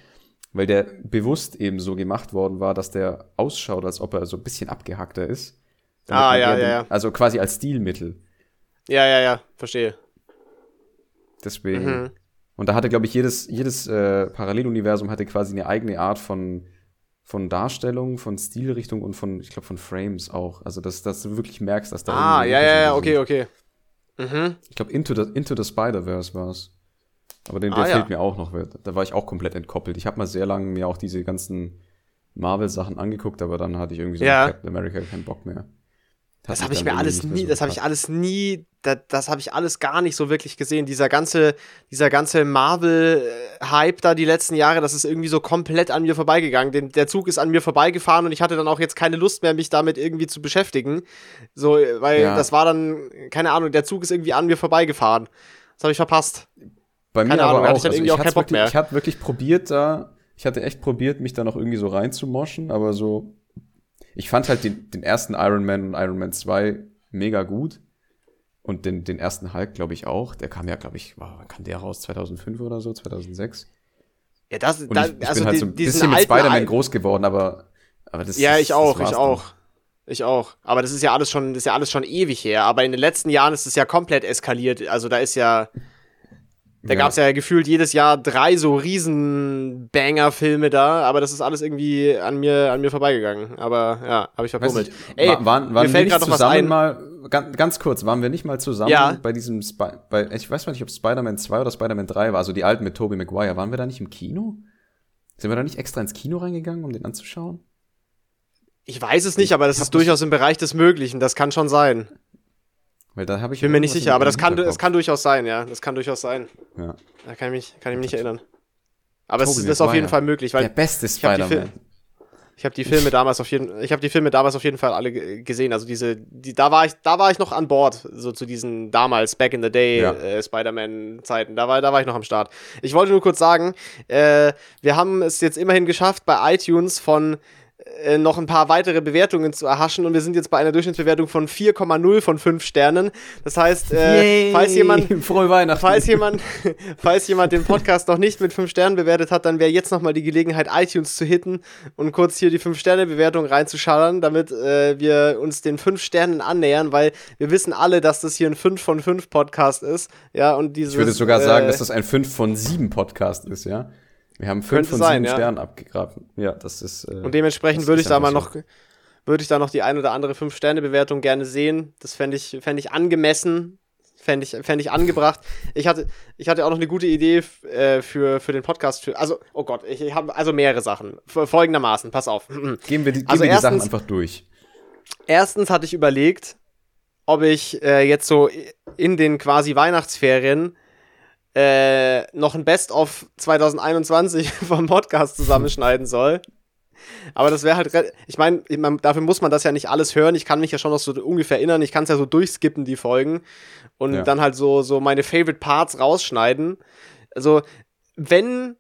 weil der bewusst eben so gemacht worden war, dass der ausschaut, als ob er so ein bisschen abgehackter ist. Ah, ja, ja, ja. Also quasi als Stilmittel. Ja, ja, ja, verstehe. Deswegen. Mhm. Und da hatte, glaube ich, jedes, jedes äh, Paralleluniversum hatte quasi eine eigene Art von von Darstellung, von Stilrichtung und von, ich glaube, von Frames auch. Also, dass, dass du wirklich merkst, dass da. Ah, ja, ja, ja, okay, okay. Mhm. Ich glaube, Into the, Into the Spider-Verse war es. Aber den, der ah, fehlt ja. mir auch noch. Da war ich auch komplett entkoppelt. Ich habe mal sehr lange mir auch diese ganzen Marvel-Sachen angeguckt, aber dann hatte ich irgendwie so ja. Captain America keinen Bock mehr. Das habe ich mir alles nie, das habe ich alles nie, das, das habe ich alles gar nicht so wirklich gesehen. Dieser ganze, dieser ganze Marvel-Hype da die letzten Jahre, das ist irgendwie so komplett an mir vorbeigegangen. Den, der Zug ist an mir vorbeigefahren und ich hatte dann auch jetzt keine Lust mehr, mich damit irgendwie zu beschäftigen. So, weil ja. das war dann, keine Ahnung, der Zug ist irgendwie an mir vorbeigefahren. Das habe ich verpasst. Bei mir keine aber Ahnung, auch. Hatte ich dann also irgendwie auch keinen Bock wirklich, mehr. Ich habe wirklich probiert da, ich hatte echt probiert, mich da noch irgendwie so reinzumoschen, aber so ich fand halt den, den ersten Iron Man und Iron Man 2 mega gut. Und den, den ersten Hulk, glaube ich, auch. Der kam ja, glaube ich, wann kam der raus? 2005 oder so? 2006? Ja, das, und ich, ich also bin halt so ein bisschen mit Spider-Man groß geworden, aber, aber das Ja, ich auch, ich auch. Dann. Ich auch. Aber das ist ja alles schon, das ist ja alles schon ewig her. Aber in den letzten Jahren ist es ja komplett eskaliert. Also da ist ja, da ja. gab es ja gefühlt jedes Jahr drei so riesen Banger-Filme da, aber das ist alles irgendwie an mir, an mir vorbeigegangen. Aber ja, habe ich verpummelt. Ey, waren, waren mir fällt gerade noch was ein. Mal, ganz, ganz kurz, waren wir nicht mal zusammen ja. bei diesem, Sp bei, ich weiß mal nicht, ob Spider-Man 2 oder Spider-Man 3 war, also die alten mit Tobey Maguire. Waren wir da nicht im Kino? Sind wir da nicht extra ins Kino reingegangen, um den anzuschauen? Ich weiß es nicht, aber das ist durchaus im Bereich des Möglichen. Das kann schon sein. Weil da habe ich. Bin mir nicht sicher, aber das kann, das kann durchaus sein, ja. Das kann durchaus sein. Ja. Da kann ich mich, kann ich mich nicht erinnern. Aber es ist auf jeden Fall möglich, weil Der beste Spider-Man. ich habe die Filme damals auf jeden ich habe die Filme damals auf jeden Fall alle ge- gesehen, also diese die da war ich da war ich noch an Bord, so zu diesen damals back in the day Ja. äh, Spider-Man Zeiten. Da war da war ich noch am Start. Ich wollte nur kurz sagen, äh, wir haben es jetzt immerhin geschafft bei iTunes von äh, noch ein paar weitere Bewertungen zu erhaschen und wir sind jetzt bei einer Durchschnittsbewertung von 4,0 von 5 Sternen. Das heißt, äh, falls jemand Frohe Weihnachten. Falls jemand, falls jemand den Podcast noch nicht mit 5 Sternen bewertet hat, dann wäre jetzt nochmal die Gelegenheit, iTunes zu hitten und kurz hier die 5-Sterne-Bewertung reinzuschallern, damit äh, wir uns den 5 Sternen annähern, weil wir wissen alle, dass das hier ein 5 von 5 Podcast ist. Ja, und dieses, ich würde sogar sagen, äh, dass das ein 5 von 7 Podcast ist, ja. Wir haben 5 Könnte von sein, 7 ja. Sternen abgegraben. Ja, das ist. Äh, Und dementsprechend würde ich da mal noch, würde ich da noch die ein oder andere 5-Sterne-Bewertung gerne sehen. Das fände ich, fänd ich angemessen. Fände ich, fänd ich angebracht. Ich hatte, ich hatte auch noch eine gute Idee äh, für, für den Podcast. Für, also, oh Gott, ich, ich habe also mehrere Sachen. Folgendermaßen, pass auf. Gehen wir die, gehen Also wir die Sachen erstens- einfach durch. Erstens hatte ich überlegt, ob ich äh, jetzt so in den quasi Weihnachtsferien äh, noch ein Best-of 2021 vom Podcast zusammenschneiden soll. Aber das wäre halt, ich meine, dafür muss man das ja nicht alles hören. Ich kann mich ja schon noch so ungefähr erinnern. Ich kann es ja so durchskippen, die Folgen. Und Ja. dann halt so, so meine Favorite Parts rausschneiden. Also, wenn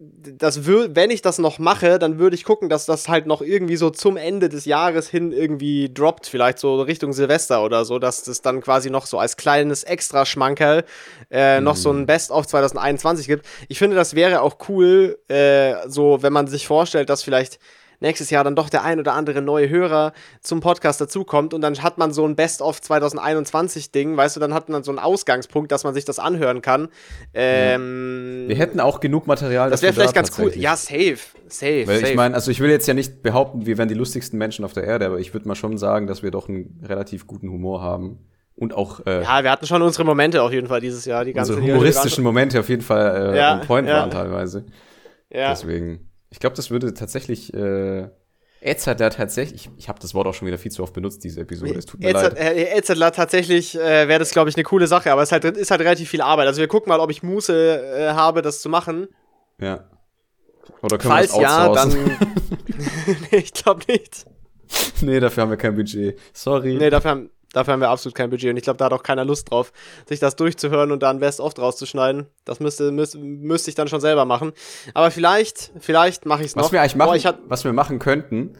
das wür wenn ich das noch mache, dann würde ich gucken, dass das halt noch irgendwie so zum Ende des Jahres hin irgendwie droppt, vielleicht so Richtung Silvester oder so, dass das dann quasi noch so als kleines Extra-Schmankerl äh, noch so ein Best-of 2021 gibt. Ich finde, das wäre auch cool, äh, so wenn man sich vorstellt, dass vielleicht nächstes Jahr dann doch der ein oder andere neue Hörer zum Podcast dazukommt und dann hat man so ein Best-of 2021 Ding, weißt du, dann hat man so einen Ausgangspunkt, dass man sich das anhören kann. Ähm, Wir hätten auch genug Material. das wäre vielleicht da ganz cool. Ja, safe. Safe. Weil safe. ich meine, also ich will jetzt ja nicht behaupten, wir wären die lustigsten Menschen auf der Erde, aber ich würde mal schon sagen, dass wir doch einen relativ guten Humor haben. Und auch äh, ja, wir hatten schon unsere Momente auf jeden Fall dieses Jahr. Die ganze unsere humoristischen Momente auf jeden Fall äh, Ja, on point ja. waren teilweise. Ja. Deswegen, ich glaube, das würde tatsächlich äh, da tatsächlich, ich, ich habe das Wort auch schon wieder viel zu oft benutzt, diese Episode, es tut mir Edzard- leid. äh, Edzardler tatsächlich äh, wäre das, glaube ich, eine coole Sache, aber es ist halt, ist halt relativ viel Arbeit. Also wir gucken mal, ob ich Muße äh, habe, das zu machen. Ja. Oder können Falls wir das ja, dann. outsourcen? nee, ich glaube nicht. nee, dafür haben wir kein Budget. Sorry. Nee, dafür haben, dafür haben wir absolut kein Budget und ich glaube, da hat auch keiner Lust drauf, sich das durchzuhören und dann Best oft rauszuschneiden. Das müsste, müsste, müsste ich dann schon selber machen. Aber vielleicht, vielleicht mache ich es noch. was wir eigentlich machen, hat, was wir machen könnten,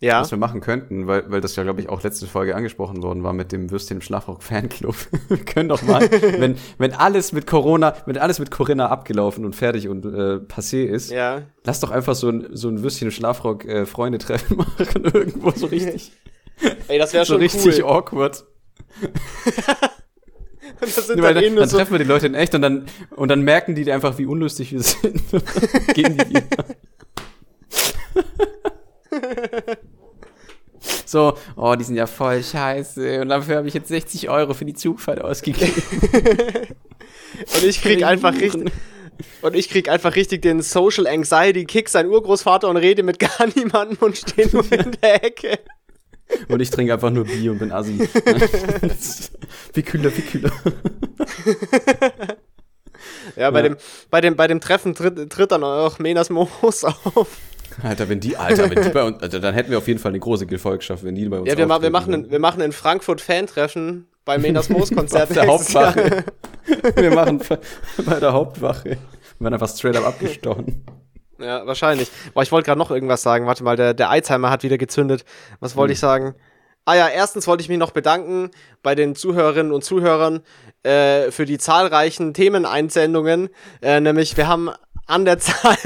ja. was wir machen könnten, weil, weil das ja, glaube ich, auch letzte Folge angesprochen worden war mit dem Würstchen im Schlafrock Fanclub. wir können doch mal, wenn, wenn alles mit Corona, wenn alles mit Corinna abgelaufen und fertig und äh, passé ist, Ja. lass doch einfach so ein, so ein Würstchen im Schlafrock äh, Freunde-Treffen machen, irgendwo so richtig, Ey, das wäre so schon richtig cool. awkward. Das sind Nee, dann dann, eh nur dann so, treffen wir die Leute in echt und dann, und dann merken die einfach, wie unlustig wir sind. Gehen die wieder. So, oh, die sind ja voll scheiße. Und dafür habe ich jetzt 60 Euro für die Zugfahrt ausgegeben. und ich krieg einfach richtig, und ich krieg einfach richtig den Social Anxiety Kick, sein Urgroßvater und rede mit gar niemandem und stehe nur in der Ecke. Und ich trinke einfach nur Bier und bin assi. wie kühler, wie kühler. Ja, bei, Ja. Dem, bei, dem, bei dem Treffen tritt, tritt dann auch Menas Moos auf. Alter, wenn die, Alter, wenn die bei uns, also dann hätten wir auf jeden Fall eine große Gefolgschaft, wenn die bei uns Ja, wir, ma wir, machen wir machen in Frankfurt Fan-Treffen bei Menas Moos Konzert. Auf der. Hauptwache. Wir machen bei der Hauptwache. Wir werden einfach straight up abgestochen. Ja, wahrscheinlich. Boah, ich wollte gerade noch irgendwas sagen. Warte mal, der, der Alzheimer hat wieder gezündet. Was wollte Hm. ich sagen? Ah ja, erstens wollte ich mich noch bedanken bei den Zuhörerinnen und Zuhörern äh, für die zahlreichen Themeneinsendungen. Äh, nämlich, wir haben an der Zahl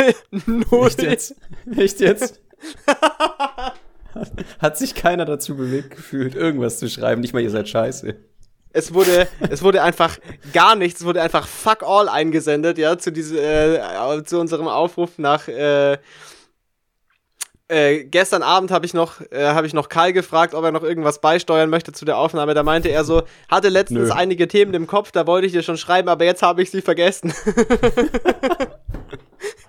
null. Echt jetzt? Echt jetzt? Hat sich keiner dazu bewegt gefühlt, irgendwas zu schreiben. Nicht mal, ihr seid scheiße. Es wurde, es wurde einfach gar nichts, es wurde einfach fuck all eingesendet, ja, zu diese, äh, zu unserem Aufruf nach, äh, äh, gestern Abend habe ich noch, äh, habe ich noch Kai gefragt, ob er noch irgendwas beisteuern möchte zu der Aufnahme. Da meinte er so, hatte letztens Nö. einige Themen im Kopf, da wollte ich dir schon schreiben, aber jetzt habe ich sie vergessen.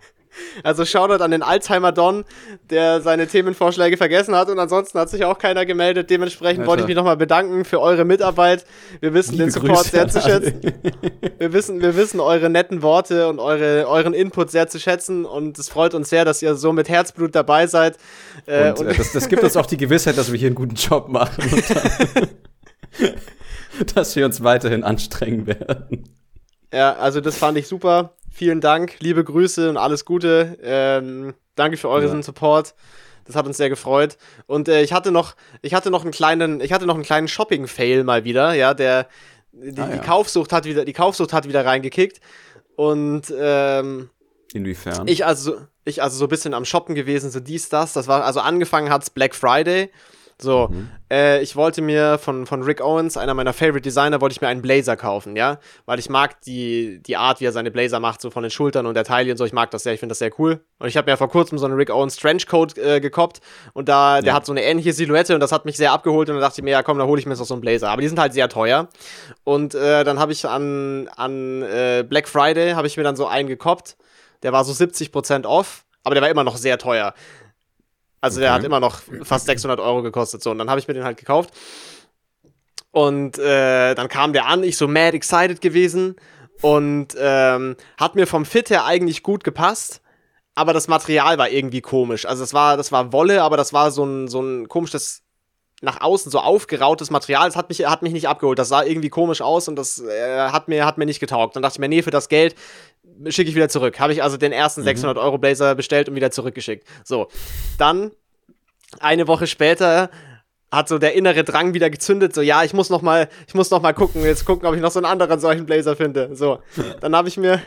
Also Shoutout an den Alzheimer Don, der seine Themenvorschläge vergessen hat und ansonsten hat sich auch keiner gemeldet. Dementsprechend Alter. wollte ich mich nochmal bedanken für eure Mitarbeit. Wir wissen Liebe den Support Grüße sehr zu schätzen. wir wissen, wir wissen eure netten Worte und eure, euren Input sehr zu schätzen und es freut uns sehr, dass ihr so mit Herzblut dabei seid. Äh, und, und äh, das, das gibt uns auch die Gewissheit, dass wir hier einen guten Job machen. dass wir uns weiterhin anstrengen werden. Ja, also das fand ich super. Vielen Dank, liebe Grüße und alles Gute. Ähm, danke für euren ja. Support. Das hat uns sehr gefreut. Und äh, ich hatte noch, ich hatte noch einen kleinen, ich hatte noch einen kleinen Shopping-Fail mal wieder. Ja, der die, ah, ja. die, Kaufsucht hat wieder, die Kaufsucht hat wieder reingekickt. Und ähm, inwiefern? Ich also, ich also so ein bisschen am Shoppen gewesen, so dies, das. Das war also angefangen hat's Black Friday so, mhm. äh, ich wollte mir von, von Rick Owens, einer meiner Favorite Designer, wollte ich mir einen Blazer kaufen, ja, weil ich mag die, die Art, wie er seine Blazer macht, so von den Schultern und der Taille und so, ich mag das sehr, ich finde das sehr cool. Und ich habe mir vor kurzem so einen Rick Owens Trenchcoat äh, gekoppt und da, der ja. hat so eine ähnliche Silhouette und das hat mich sehr abgeholt und dann dachte ich mir, ja komm, dann hole ich mir jetzt noch so einen Blazer. Aber die sind halt sehr teuer. Und äh, dann habe ich an, an äh, Black Friday, habe ich mir dann so einen gekoppt, der war so 70% off, aber der war immer noch sehr teuer. Also okay. der hat immer noch fast 600 Euro gekostet. So, und dann habe ich mir den halt gekauft. Und äh, dann kam der an, ich so mad excited gewesen und ähm, hat mir vom Fit her eigentlich gut gepasst, aber das Material war irgendwie komisch. Also das war, das war Wolle, aber das war so ein, so ein komisches nach außen so aufgerautes Material. Das hat mich, hat mich nicht abgeholt. Das sah irgendwie komisch aus und das äh, hat, mir, hat mir nicht getaugt. Dann dachte ich mir, nee, für das Geld schicke ich wieder zurück. Habe ich also den ersten mhm. 600 Euro Blazer bestellt und wieder zurückgeschickt. So, dann eine Woche später hat so der innere Drang wieder gezündet, so ja, ich muss noch mal, ich muss noch mal gucken, jetzt gucken, ob ich noch so einen anderen solchen Blazer finde. So, dann habe ich mir,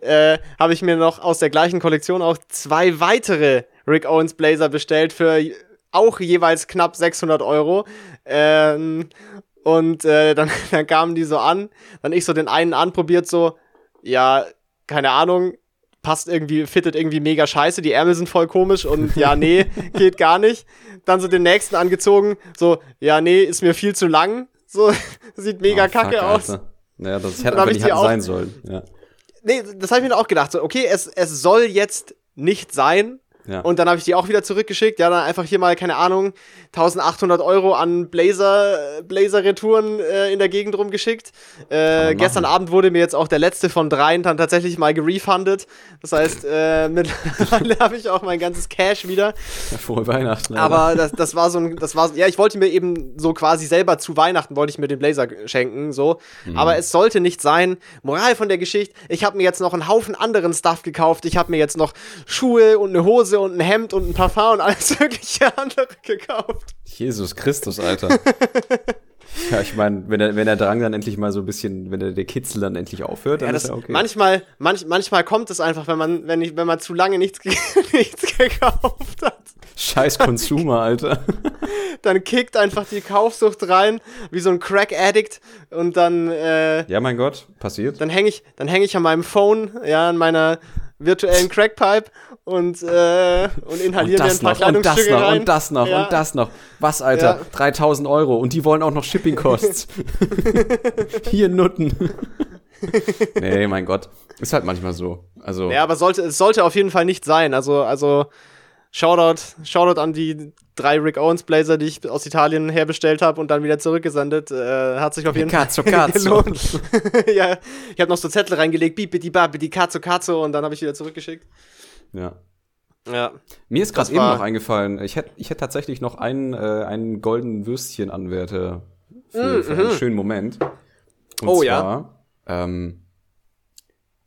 äh, habe ich mir noch aus der gleichen Kollektion auch zwei weitere Rick Owens Blazer bestellt für auch jeweils knapp 600 Euro. Ähm, und äh, dann, dann kamen die so an, dann ich so den einen anprobiert, so, ja, keine Ahnung, passt irgendwie, fittet irgendwie mega scheiße, die Ärmel sind voll komisch und ja, nee, geht gar nicht. Dann so den nächsten angezogen, so, ja, nee, ist mir viel zu lang, so, sieht mega oh, kacke fuck, aus. Alter. Ja, das hätte einfach nicht sein sollen, ja. Nee, das habe ich mir auch gedacht, so, okay, es, es soll jetzt nicht sein, ja. Und dann habe ich die auch wieder zurückgeschickt. Ja, dann einfach hier mal, keine Ahnung, 1800 Euro an Blazer, Blazer-Retouren äh, in der Gegend rumgeschickt. Äh, gestern Abend wurde mir jetzt auch der letzte von dreien dann tatsächlich mal gerefundet. Das heißt, äh, mittlerweile habe ich auch mein ganzes Cash wieder. Ja, frohe Weihnachten. Alter. Aber das, das war so ein, das war, ja, ich wollte mir eben so quasi selber zu Weihnachten wollte ich mir den Blazer schenken, so. Mhm. Aber es sollte nicht sein. Moral von der Geschichte, ich habe mir jetzt noch einen Haufen anderen Stuff gekauft. Ich habe mir jetzt noch Schuhe und eine Hose und ein Hemd und ein Parfum und alles mögliche andere gekauft. Jesus Christus, Alter. ja, ich meine, wenn der, wenn der Drang dann endlich mal so ein bisschen, wenn der, der Kitzel dann endlich aufhört, dann ja, das, ist ja okay. Manchmal, manch, manchmal kommt es einfach, wenn man, wenn, ich, wenn man zu lange nichts, nichts gekauft hat. Scheiß Konsumer, Alter. dann kickt einfach die Kaufsucht rein, wie so ein Crack-Addict und dann, äh, Ja, mein Gott, passiert. Dann hänge ich, dann häng ich an meinem Phone, ja, an meiner virtuellen Crackpipe und, äh, und inhalieren und mir ein paar noch, und das noch, rein. Und das noch, ja. und das noch. Was, Alter? Ja. 3000 Euro. Und die wollen auch noch Shipping-Costs. Hier Nutten. nee, mein Gott. Ist halt manchmal so. Also. Ja, aber sollte, es sollte auf jeden Fall nicht sein. Also, also, Shoutout, Shoutout an die drei Rick Owens Blazer, die ich aus Italien herbestellt habe und dann wieder zurückgesendet. Äh, hat sich auf jeden Cazzo, Fall Cazzo. gelohnt. ja, ich habe noch so Zettel reingelegt, bibidi babidi Cazzo Cazzo und dann habe ich wieder zurückgeschickt. Ja. Ja. Mir ist gerade eben noch eingefallen, ich hätte ich hätt tatsächlich noch einen, äh, einen goldenen Würstchen-Anwärter für, mm, für einen mhm. schönen Moment. Und oh zwar, ja. Ähm,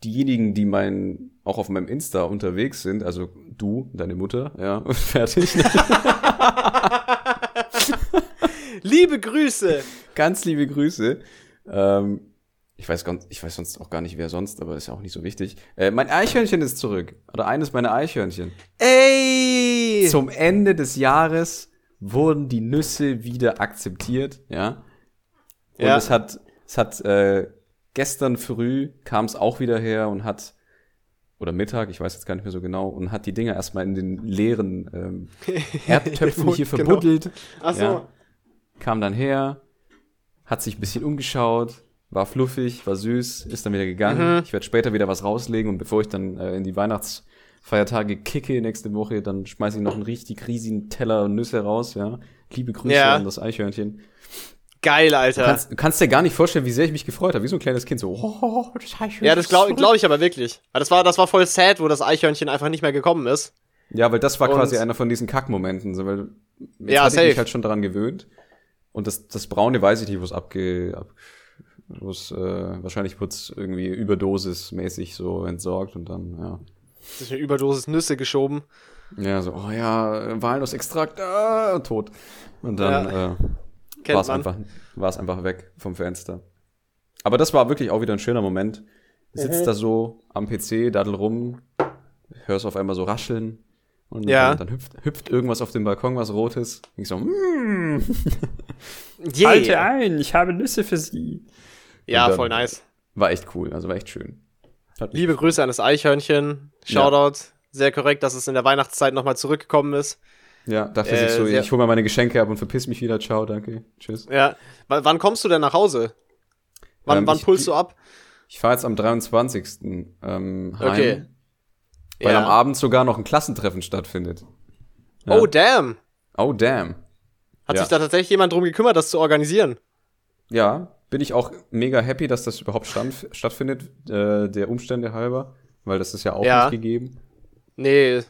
diejenigen, die mein, auch auf meinem Insta unterwegs sind, also du, deine Mutter, ja, fertig. liebe Grüße! Ganz liebe Grüße. Ähm, ich weiß, ganz, ich weiß sonst auch gar nicht, wer sonst, aber ist ja auch nicht so wichtig. Äh, mein Eichhörnchen ist zurück. Oder eines meiner Eichhörnchen. Ey! Zum Ende des Jahres wurden die Nüsse wieder akzeptiert, ja. Und ja. es hat, es hat äh, gestern früh kam es auch wieder her und hat oder Mittag, ich weiß jetzt gar nicht mehr so genau, und hat die Dinger erstmal in den leeren ähm, Erdtöpfen hier genau. verbuddelt. Genau. Ach so. Ja, kam dann her, hat sich ein bisschen umgeschaut, war fluffig, war süß, ist dann wieder gegangen. Mhm. Ich werde später wieder was rauslegen und bevor ich dann äh, in die Weihnachts Feiertage kicke nächste Woche, dann schmeiße ich noch einen richtig riesigen Teller Nüsse raus, ja. Liebe Grüße Ja. an das Eichhörnchen. Geil, Du Alter. kannst, du kannst dir gar nicht vorstellen, wie sehr ich mich gefreut habe, wie so ein kleines Kind, so, oh, das Eichhörnchen ja, das glaube glaub ich aber wirklich. Weil das war, das war voll sad, wo das Eichhörnchen einfach nicht mehr gekommen ist. Ja, weil das war Und- quasi einer von diesen Kackmomenten, so, weil jetzt Ja, hatte ich safe. mich halt schon daran gewöhnt. Und das, das Braune weiß ich nicht, wo es abge, ab, wo es, äh, wahrscheinlich es irgendwie überdosismäßig so entsorgt und dann, ja. Sich eine Überdosis Nüsse geschoben. Ja, so, oh ja, Walnussextrakt, ah, tot. Und dann, äh, war es einfach, war es einfach weg vom Fenster. Aber das war wirklich auch wieder ein schöner Moment. Sitzt Mhm. da so am PC, daddel rum, hörst auf einmal so rascheln und Ja. dann, dann hüpft, hüpft irgendwas auf dem Balkon, was rotes. Ich so, mm, Yeah. ein, ich habe Nüsse für Sie. Ja, voll nice. War echt cool, also war echt schön. Hat Liebe Grüße an das Eichhörnchen. Shoutout. Sehr korrekt, dass es in der Weihnachtszeit nochmal zurückgekommen ist. Ja, dachte Äh, sich so, sehr- ich hole mal meine Geschenke ab und verpiss mich wieder. Ciao, danke. Tschüss. Ja. W wann kommst du denn nach Hause? Wann, Ähm, wann ich- pulst du ab? Ich fahre jetzt am 23. Ähm, heim, Okay. weil Ja. am Abend sogar noch ein Klassentreffen stattfindet. Ja. Oh, damn. Oh, damn. Hat Ja. sich da tatsächlich jemand drum gekümmert, das zu organisieren? Ja, bin ich auch mega happy, dass das überhaupt stand, stattfindet, äh, der Umstände halber, weil das ist ja auch Ja. nicht gegeben. Nee,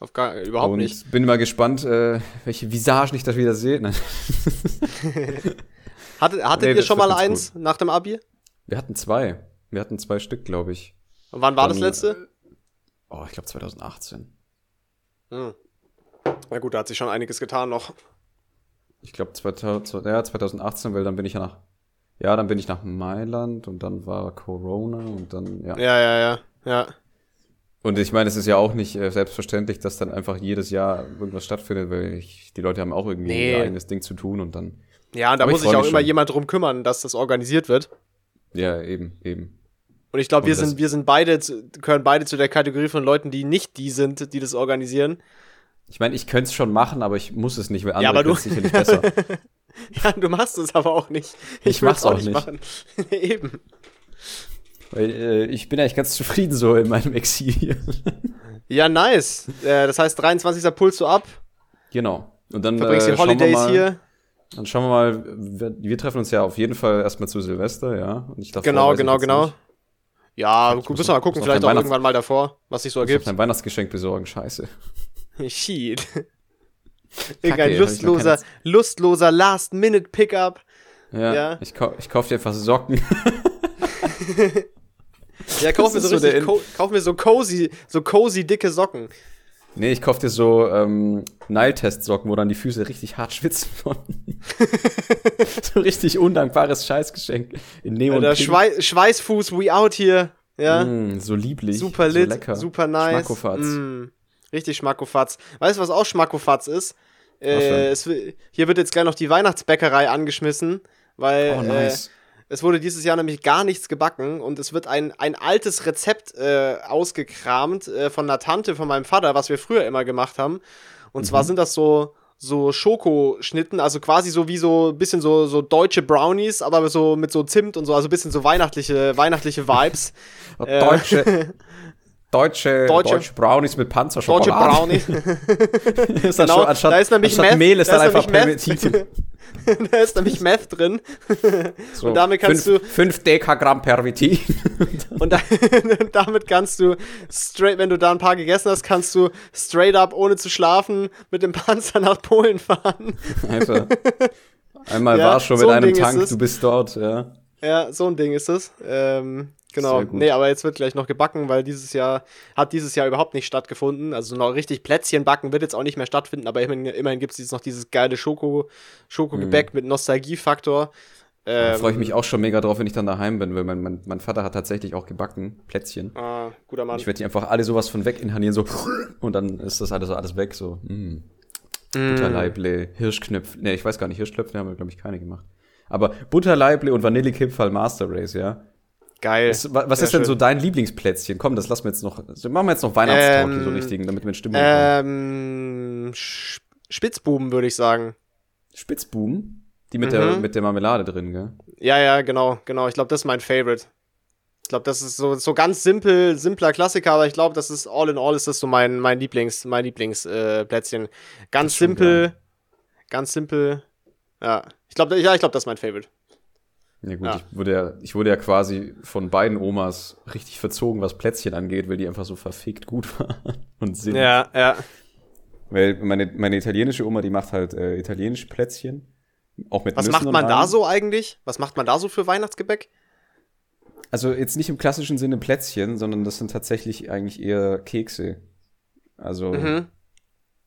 auf gar, überhaupt und nicht. bin mal gespannt, äh, welche Visage ich das wieder sehe. Nein. Hattet, Nee, ihr das schon mal eins nach dem Abi? Wir hatten zwei. Wir hatten zwei Stück, glaube ich. Und wann war das Dann, letzte? Oh, ich glaube 2018. Hm. Na gut, da hat sich schon einiges getan noch. Ich glaube 2000, ja, 2018, weil dann bin ich ja nach, ja, dann bin ich nach Mailand und dann war Corona und dann, ja. Ja, ja, ja. Ja, Und ich meine, es ist ja auch nicht äh, selbstverständlich, dass dann einfach jedes Jahr irgendwas stattfindet, weil ich, die Leute haben auch irgendwie Nee. ihr eigenes Ding zu tun und dann, ja und da muss sich auch immer schon. jemand drum kümmern, dass das organisiert wird. ja, eben, eben. Und ich glaube, wir sind, wir sind beide, zu, gehören beide zu der Kategorie von Leuten, die nicht die sind, die das organisieren. Ich meine, ich könnte es schon machen, aber ich muss es nicht, weil andere Ja, aber du- sicherlich besser. Ja, du machst es aber auch nicht. Ich will's mach's auch nicht. machen. Eben. Weil äh, ich bin eigentlich ganz zufrieden so in meinem Exil hier. Ja, nice. Äh, das heißt, 23. pulst du ab, genau. Und dann verbringst äh, die Holidays mal, hier. Dann schauen wir mal, wir, wir treffen uns ja auf jeden Fall erstmal zu Silvester, ja. Und ich davor Genau, ich genau, genau. nicht. Ja, Ich müssen wir mal gucken, vielleicht auch irgendwann mal davor, was sich so Ich muss ergibt. ein Weihnachtsgeschenk besorgen, scheiße. Shit. Irgendein lustloser, lustloser Last-Minute-Pickup. Ja, Ja. Ich, kau ich kauf dir einfach Socken. Ja, kauf mir so so richtig, kauf mir so cozy, so cozy dicke Socken. nee, ich kauf dir so ähm, Nile-Test-Socken, wo dann die Füße richtig hart schwitzen von. so richtig undankbares Scheißgeschenk. In Neon Alter, Schwei Schweißfuß, we out here. Ja, Mm, so lieblich. super so lit, lecker. super nice. Schmackofatz. Mm, richtig Schmackofatz. Weißt du, was auch Schmackofatz ist? Äh, es, hier wird jetzt gleich noch die Weihnachtsbäckerei angeschmissen, weil Oh, äh, nice. es wurde dieses Jahr nämlich gar nichts gebacken und es wird ein, ein altes Rezept äh, ausgekramt äh, von einer Tante von meinem Vater, was wir früher immer gemacht haben. Und Mhm. zwar sind das so so Schokoschnitten, also quasi so wie so ein bisschen so, so deutsche Brownies, aber so mit so Zimt und so, also ein bisschen so weihnachtliche, weihnachtliche Vibes. Oh, äh, Deutsche, deutsche, Deutsche- deutsche, Brownies mit Deutsche Panzerschokolade. Brownies. ist Genau, schon, anstatt, da ist nämlich Meth- Mehl ist da dann ist einfach nämlich Permitin. Meth. da ist nämlich Meth drin. So, Und damit kannst fünf, du- 5 Dekagramm Pervitin. Und da, damit kannst du straight, wenn du da ein paar gegessen hast, kannst du straight up, ohne zu schlafen, mit dem Panzer nach Polen fahren. Einfach. Einmal Ja, war schon so mit ein einem Tank, du bist dort, ja. Ja, so ein Ding ist es. Ähm, genau. Nee, aber jetzt wird gleich noch gebacken, weil dieses Jahr hat dieses Jahr überhaupt nicht stattgefunden. Also noch richtig Plätzchen backen wird jetzt auch nicht mehr stattfinden, aber immerhin, immerhin gibt es jetzt noch dieses geile Schoko, Schokogebäck mit Nostalgiefaktor. Da Ähm, freue ich mich auch schon mega drauf, wenn ich dann daheim bin, weil mein, mein, mein Vater hat tatsächlich auch gebacken, Plätzchen. Ah, guter Mann. Ich werde die einfach alle sowas von weg inhalieren, so und dann ist das alles, alles weg, so. Mm. Butterleible, Hirschknöpfe, ne, ich weiß gar nicht, Hirschknöpfe haben wir, glaube ich, keine gemacht. Aber Butterleible und Vanillekipferl Master Race, ja. Geil. Was, was Sehr ist denn schön. so dein Lieblingsplätzchen? Komm, das lassen wir jetzt noch, machen wir jetzt noch Weihnachtstalk hier so Ähm, richtig, damit wir in Stimmung kommen. Ähm, Sch- Spitzbuben, würde ich sagen. Spitzbuben, die mit, der, Mhm. mit der Marmelade drin, gell? Ja, ja, genau, genau. Ich glaube, das ist mein Favorite. Ich glaube, das ist so, so ganz simpel, simpler Klassiker, aber ich glaube, das ist all in all ist das so mein, mein Lieblings, mein Lieblingsplätzchen. Äh, ganz simpel, ganz simpel. Ja, ich glaube, ja, ich glaube, das ist mein Favorite. Ja gut, ja. Ich, wurde ja, ich wurde ja quasi von beiden Omas richtig verzogen, was Plätzchen angeht, weil die einfach so verfickt gut waren und sind. Ja, ja. Weil meine, meine italienische Oma, die macht halt äh, italienische Plätzchen. Auch mit Was Nüssen macht man da so eigentlich? Was macht man da so für Weihnachtsgebäck? Also jetzt nicht im klassischen Sinne Plätzchen, sondern das sind tatsächlich eigentlich eher Kekse. Also mhm.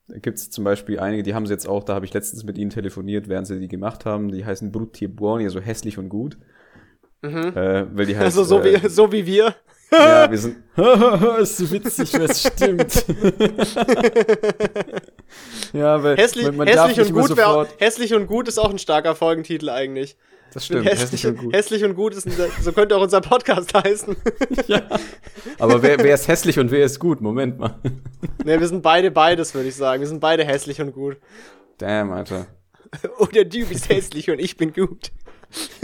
Da gibt es zum Beispiel einige, die haben sie jetzt auch, da habe ich letztens mit ihnen telefoniert, während sie die gemacht haben. Die heißen Brutti Buoni, also hässlich und gut. Mhm. Äh, weil die heißt, also so, äh, wie, so wie wir. Ja, wir sind. ist witzig, was stimmt. ja, weil hässlich, man, man hässlich und gut wär, hässlich und gut ist auch ein starker Folgentitel eigentlich. Das stimmt. Hässlich, hässlich, und gut. Hässlich und gut ist so könnte auch unser Podcast heißen. ja. Aber wer, wer ist hässlich und wer ist gut? Moment mal. ne, wir sind beide beides, würde ich sagen. Wir sind beide hässlich und gut. Damn, Alter. Oder du bist hässlich und ich bin gut.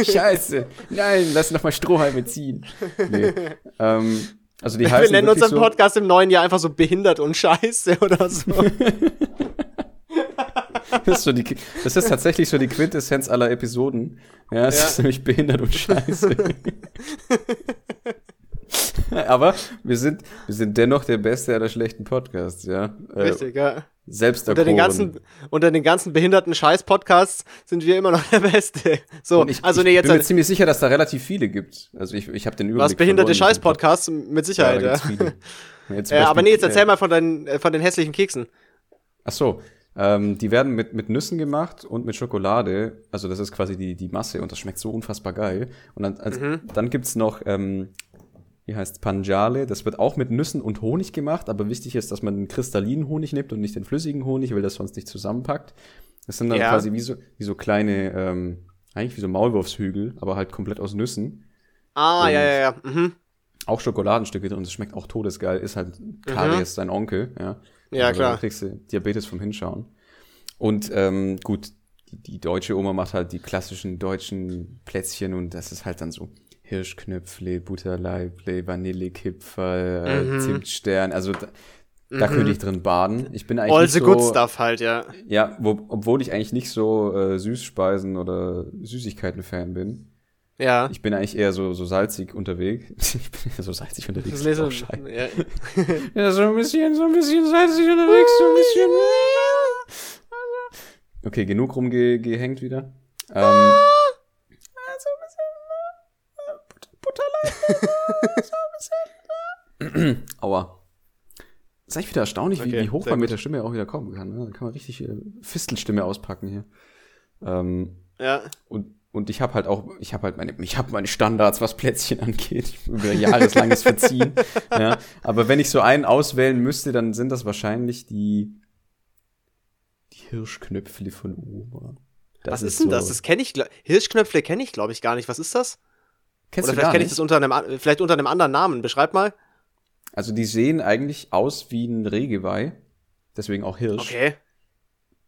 Scheiße. Nein, lass noch mal Strohhalme ziehen. Nee. Ähm, also die Wir nennen unseren so Podcast im neuen Jahr einfach so behindert und scheiße oder so. Das, ist die, das ist tatsächlich so die Quintessenz aller Episoden. Ja, es ja. ist nämlich behindert und scheiße. Aber wir sind, wir sind dennoch der beste aller schlechten Podcasts, ja. Äh, Richtig, ja. Selbst unter den ganzen unter den ganzen behinderten Scheiß-Podcasts sind wir immer noch der Beste. So, ich, also nee, jetzt ich bin mir ziemlich sicher, dass da relativ viele gibt. Also ich, ich habe den Überblick. Was behinderte Scheiß-Podcasts mit Sicherheit, ja. ja. ja aber nee, jetzt erzähl mal von deinen äh, von den hässlichen Keksen. Ach so, ähm, die werden mit, mit Nüssen gemacht und mit Schokolade. Also das ist quasi die, die Masse und das schmeckt so unfassbar geil. Und dann, also, mhm. dann gibt's noch ähm, wie heißt Panjale. Das wird auch mit Nüssen und Honig gemacht, aber wichtig ist, dass man den kristallinen Honig nimmt und nicht den flüssigen Honig, weil das sonst nicht zusammenpackt. Das sind dann ja. quasi wie so, wie so kleine, ähm, eigentlich wie so Maulwurfshügel, aber halt komplett aus Nüssen. Ah, und ja, ja, ja. Mhm. Auch Schokoladenstücke drin, das schmeckt auch todesgeil, ist halt Karies, mhm. sein Onkel, ja. Ja, also, klar. Kriegst du Diabetes vom Hinschauen. Und ähm, gut, die, die deutsche Oma macht halt die klassischen deutschen Plätzchen und das ist halt dann so Hirschknöpfle, Butterleible, Vanillekipferl, äh, mhm. Zimtstern. Also da, da könnte ich drin baden. Ich bin eigentlich All the so, good stuff halt, ja. Ja, wo, obwohl ich eigentlich nicht so äh, Süßspeisen oder Süßigkeiten-Fan bin. Ja. Ich bin eigentlich eher so, so salzig unterwegs. ich bin eher so salzig unterwegs. Das ist auch ja. ja, so ein bisschen, so ein bisschen salzig unterwegs, so ein bisschen. Okay, genug rumgehängt wieder. Ähm, Aua. ist echt wieder erstaunlich, okay, wie, wie hoch man mit der Stimme auch wieder kommen kann. Ne? Da kann man richtig äh, Fistelstimme auspacken hier. Ähm, ja. Und, und ich habe halt auch, ich habe halt meine, ich habe meine Standards, was Plätzchen angeht, über jahreslanges Verziehen. ja. Aber wenn ich so einen auswählen müsste, dann sind das wahrscheinlich die, die Hirschknöpfle von Oma. Das was ist, ist denn so, das? Das kenne ich, Hirschknöpfle kenne ich, glaube ich, gar nicht. Was ist das? Kennst Oder vielleicht kenne ich das unter einem, vielleicht unter einem anderen Namen. Beschreib mal. Also die sehen eigentlich aus wie ein Regeweih. Deswegen auch Hirsch. Okay.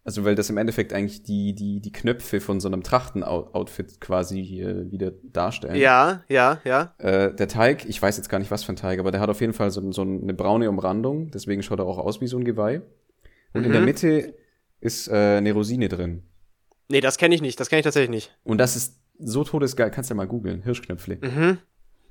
Also weil das im Endeffekt eigentlich die, die, die Knöpfe von so einem Trachten-Outfit quasi hier wieder darstellen. Ja, ja, ja. Äh, der Teig, ich weiß jetzt gar nicht, was für ein Teig, aber der hat auf jeden Fall so, so eine braune Umrandung, deswegen schaut er auch aus wie so ein Geweih. Und mhm. in der mhm. Mitte ist äh, eine Rosine drin. Nee, das kenne ich nicht, das kenne ich tatsächlich nicht. Und das ist so todesgeil, kannst du ja mal googeln, Hirschknöpfle. Mhm.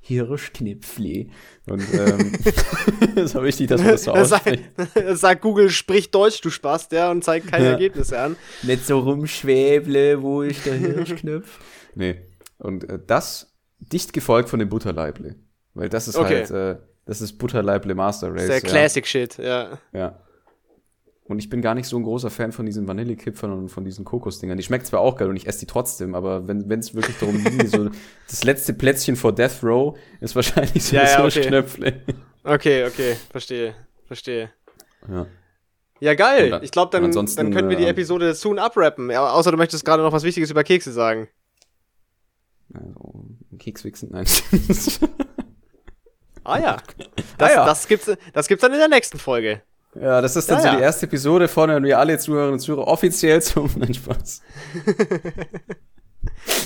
Hirschknipfli. Und ähm, das war wichtig, dass man das so ausspricht. Sag, sag Google, sprich Deutsch, du Spaß, der und zeigt keine ja. Ergebnisse an. Nicht so rumschwäble, wo ich der Hirschknopf. nee. Und äh, das dicht gefolgt von dem Butterleible. Weil das ist okay. halt, äh, das ist Butterleible Master Race. Sehr ja. Classic Shit, ja. Ja. Und ich bin gar nicht so ein großer Fan von diesen Vanillekipfern und von diesen Kokosdingern. Die schmeckt zwar auch geil und ich esse die trotzdem, aber wenn es wirklich darum ging, so das letzte Plätzchen vor Death Row ist wahrscheinlich so ja, ja, okay. Okay, okay, verstehe, verstehe. Ja. Ja, geil. Dann, ich glaube, dann, dann können wir die äh, Episode soon abrappen. Ja, außer du möchtest gerade noch was Wichtiges über Kekse sagen. Also, Kekswichsen, nein. ah ja. Das, ah, ja. Das, gibt's, das gibt's dann in der nächsten Folge. Ja, das ist dann ja, so die erste Episode, von der wir alle Zuhörerinnen und Zuhörer offiziell zum. Nein, Spaß.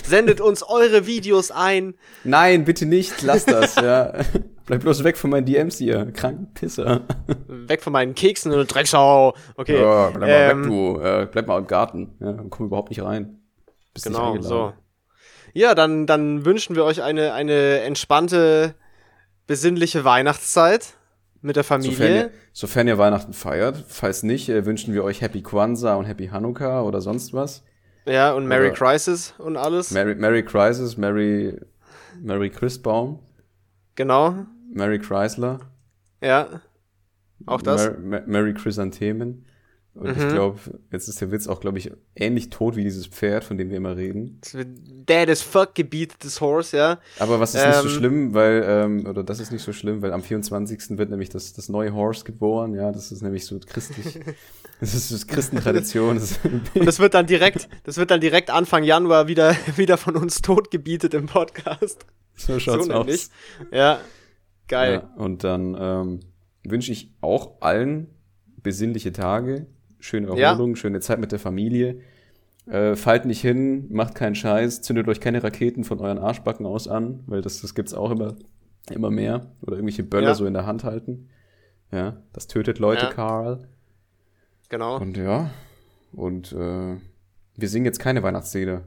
Sendet uns eure Videos ein. Nein, bitte nicht, lass das, ja. Bleib bloß weg von meinen DMs hier, kranken Pisser. Weg von meinen Keksen und Dreckschau. Okay. Ja, bleib mal ähm, weg, du. Äh, bleib mal im Garten. Ja, komm überhaupt nicht rein. Bist Genau, so. Ja, dann, dann wünschen wir euch eine, eine entspannte, besinnliche Weihnachtszeit mit der Sofern Familie. ihr, sofern ihr Weihnachten feiert. Falls nicht, äh, wünschen wir euch Happy Kwanzaa und Happy Hanukkah oder sonst was. ja, und Merry Oder- Crisis und alles. Merry, Merry Crisis, Merry, Merry Christbaum, genau. Merry Chrysler. Ja. Auch das. Mer Mer Merry Chrysanthemen. Und ich Mhm. glaube, jetzt ist der Witz auch, glaube ich, ähnlich tot wie dieses Pferd, von dem wir immer reden. Dead as fuck gebietetes Horse, ja. Aber was ist nicht so Ähm. schlimm, weil, ähm, oder das ist nicht so schlimm, weil am 24. wird nämlich das, das neue Horse geboren, ja, das ist nämlich so christlich. Das ist das Christentradition. Das ist, Und das wird dann direkt, das wird dann direkt Anfang Januar wieder, wieder von uns tot gebietet im Podcast. so schaut's so aus. nämlich. Ja. Geil. Ja, und dann ähm, wünsche ich auch allen besinnliche Tage, schöne Ja. Erholung, schöne Zeit mit der Familie. Äh, fallt nicht hin, macht keinen Scheiß, zündet euch keine Raketen von euren Arschbacken aus an, weil das, das gibt's auch immer, immer mehr. Oder irgendwelche Böller Ja. so in der Hand halten. Ja, das tötet Leute, Ja. Karl. Genau. Und ja, und äh, wir singen jetzt keine Weihnachtslieder.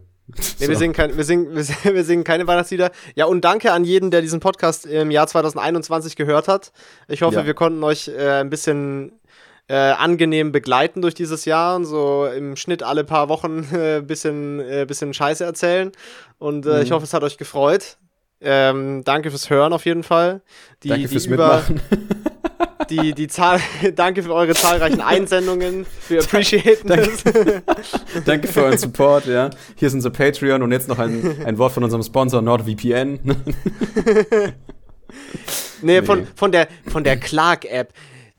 Nee, wir, singen kein, wir, singen, wir, singen, wir singen keine Weihnachtslieder. Ja, und danke an jeden, der diesen Podcast im Jahr 2021 gehört hat. Ich hoffe, Ja. wir konnten euch äh, ein bisschen äh, angenehm begleiten durch dieses Jahr und so im Schnitt alle paar Wochen äh, ein bisschen, äh, bisschen Scheiße erzählen. Und äh, Mhm. ich hoffe, es hat euch gefreut. Ähm, danke fürs Hören auf jeden Fall. Die, Danke die fürs über, Mitmachen. Die, die Zahl, danke für eure zahlreichen Einsendungen. Wir appreciaten Danke. es. Danke für euren Support, ja. Hier ist unser Patreon und jetzt noch ein, ein Wort von unserem Sponsor NordVPN. Nee, Von, Nee. von der, von der Clark-App.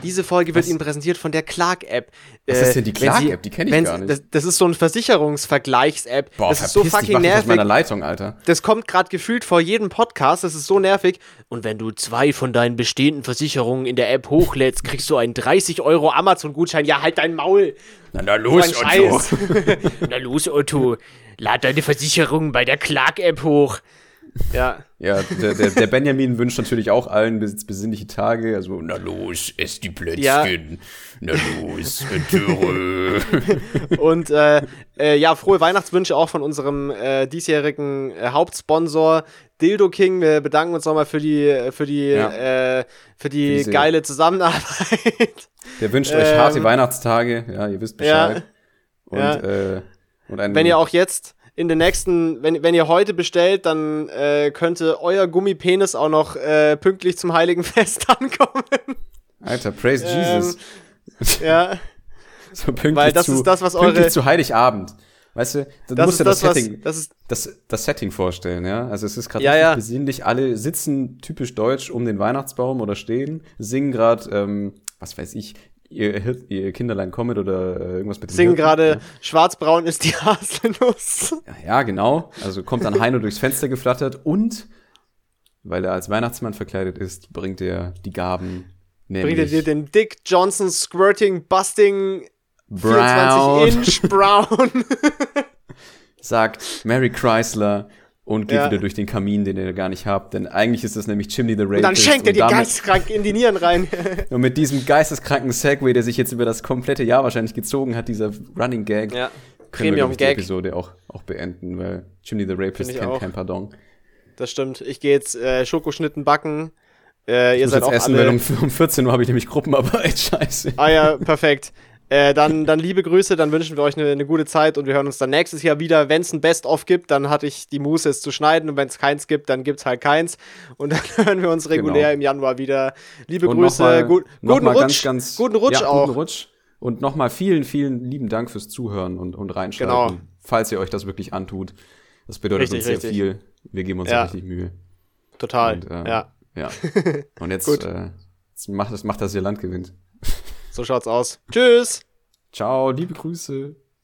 Diese Folge wird Was? Ihnen präsentiert von der Clark-App. Was ist denn die Clark-App? Die kenn ich gar nicht. Das, das ist so ein Versicherungsvergleichs-App. Boah, Das ist so fucking dich nervig. meiner Leitung, Alter. Das kommt gerade gefühlt vor jedem Podcast. Das ist so nervig. Und wenn du zwei von deinen bestehenden Versicherungen in der App hochlädst, kriegst du einen 30 Euro Amazon-Gutschein. Ja, halt dein Maul. Na, na los, Scheiß. Na los, Otto. Lad deine Versicherung bei der Clark-App hoch. Ja. Ja, der, der, der Benjamin wünscht natürlich auch allen bes besinnliche Tage. Also, na los, ess die Plätzchen. Ja. Na los, Türe. Und äh, äh, ja, frohe Weihnachtswünsche auch von unserem äh, diesjährigen äh, Hauptsponsor Dildo King. Wir bedanken uns nochmal für die, für die, Ja. äh, für die diese- geile Zusammenarbeit. Der wünscht euch Ähm, harte Weihnachtstage. Ja, ihr wisst Bescheid. Und, ja. äh, und ein, wenn ihr auch jetzt in den nächsten, wenn, wenn ihr heute bestellt, dann äh, könnte euer Gummipenis auch noch äh, pünktlich zum Heiligen Fest ankommen. Alter, praise Ähm, Jesus. ja, So pünktlich weil das zu, ist das, was pünktlich eure- zu Heiligabend. Weißt du, du das musst dir das, das, was, Setting, das ist, das, das Setting vorstellen, ja. Also es ist gerade Ja, ja. besinnlich. Alle sitzen typisch deutsch um den Weihnachtsbaum oder stehen, singen gerade, ähm, was weiß ich, ihr, ihr Kinderlein kommet oder äh, irgendwas mit dem singen gerade schwarzbraun ist die Haselnuss. Ja, ja, genau. Also kommt dann Heino durchs Fenster geflattert und weil er als Weihnachtsmann verkleidet ist, bringt er die Gaben. Bringt er dir den Dick Johnson Squirting Busting Brown, 24 Inch Brown. sagt Mary Chrysler und geht Ja. wieder durch den Kamin, den ihr gar nicht habt. Denn eigentlich ist das nämlich Chimney the Rapist. Und dann schenkt er dir damit- geisteskrank in die Nieren rein. Und mit diesem geisteskranken Segway, der sich jetzt über das komplette Jahr wahrscheinlich gezogen hat, dieser Running Gag, ja. können wir glaub ich, die. Episode auch, auch beenden, weil Chimney the Rapist ich kennt auch. kein Pardon. Das stimmt. Ich gehe jetzt äh, Schokoschnitten backen. Äh, Ich ihr muss seid jetzt auch essen, alle. weil um, um 14 Uhr habe ich nämlich Gruppenarbeit. Scheiße. Ah ja, perfekt. Äh, dann, dann liebe Grüße, dann wünschen wir euch eine, eine gute Zeit und wir hören uns dann nächstes Jahr wieder. Wenn es ein Best-of gibt, dann hatte ich die Muße, es zu schneiden und wenn es keins gibt, dann gibt es halt keins. Und dann hören wir uns regulär Genau. im Januar wieder. Liebe Und Grüße, nochmal- gut, guten Rutsch. Ganz, ganz, guten Rutsch ja, auch. Guten Rutsch. Und nochmal vielen, vielen lieben Dank fürs Zuhören und, und Reinschalten. Genau. Falls ihr euch das wirklich antut. Das bedeutet Richtig, uns sehr richtig. viel. Wir geben uns Ja. richtig Mühe. Total. Und, äh, ja, Ja. Und jetzt, äh, jetzt macht, das, macht, dass ihr Land gewinnt. So schaut's aus. Tschüss. Ciao, liebe Grüße.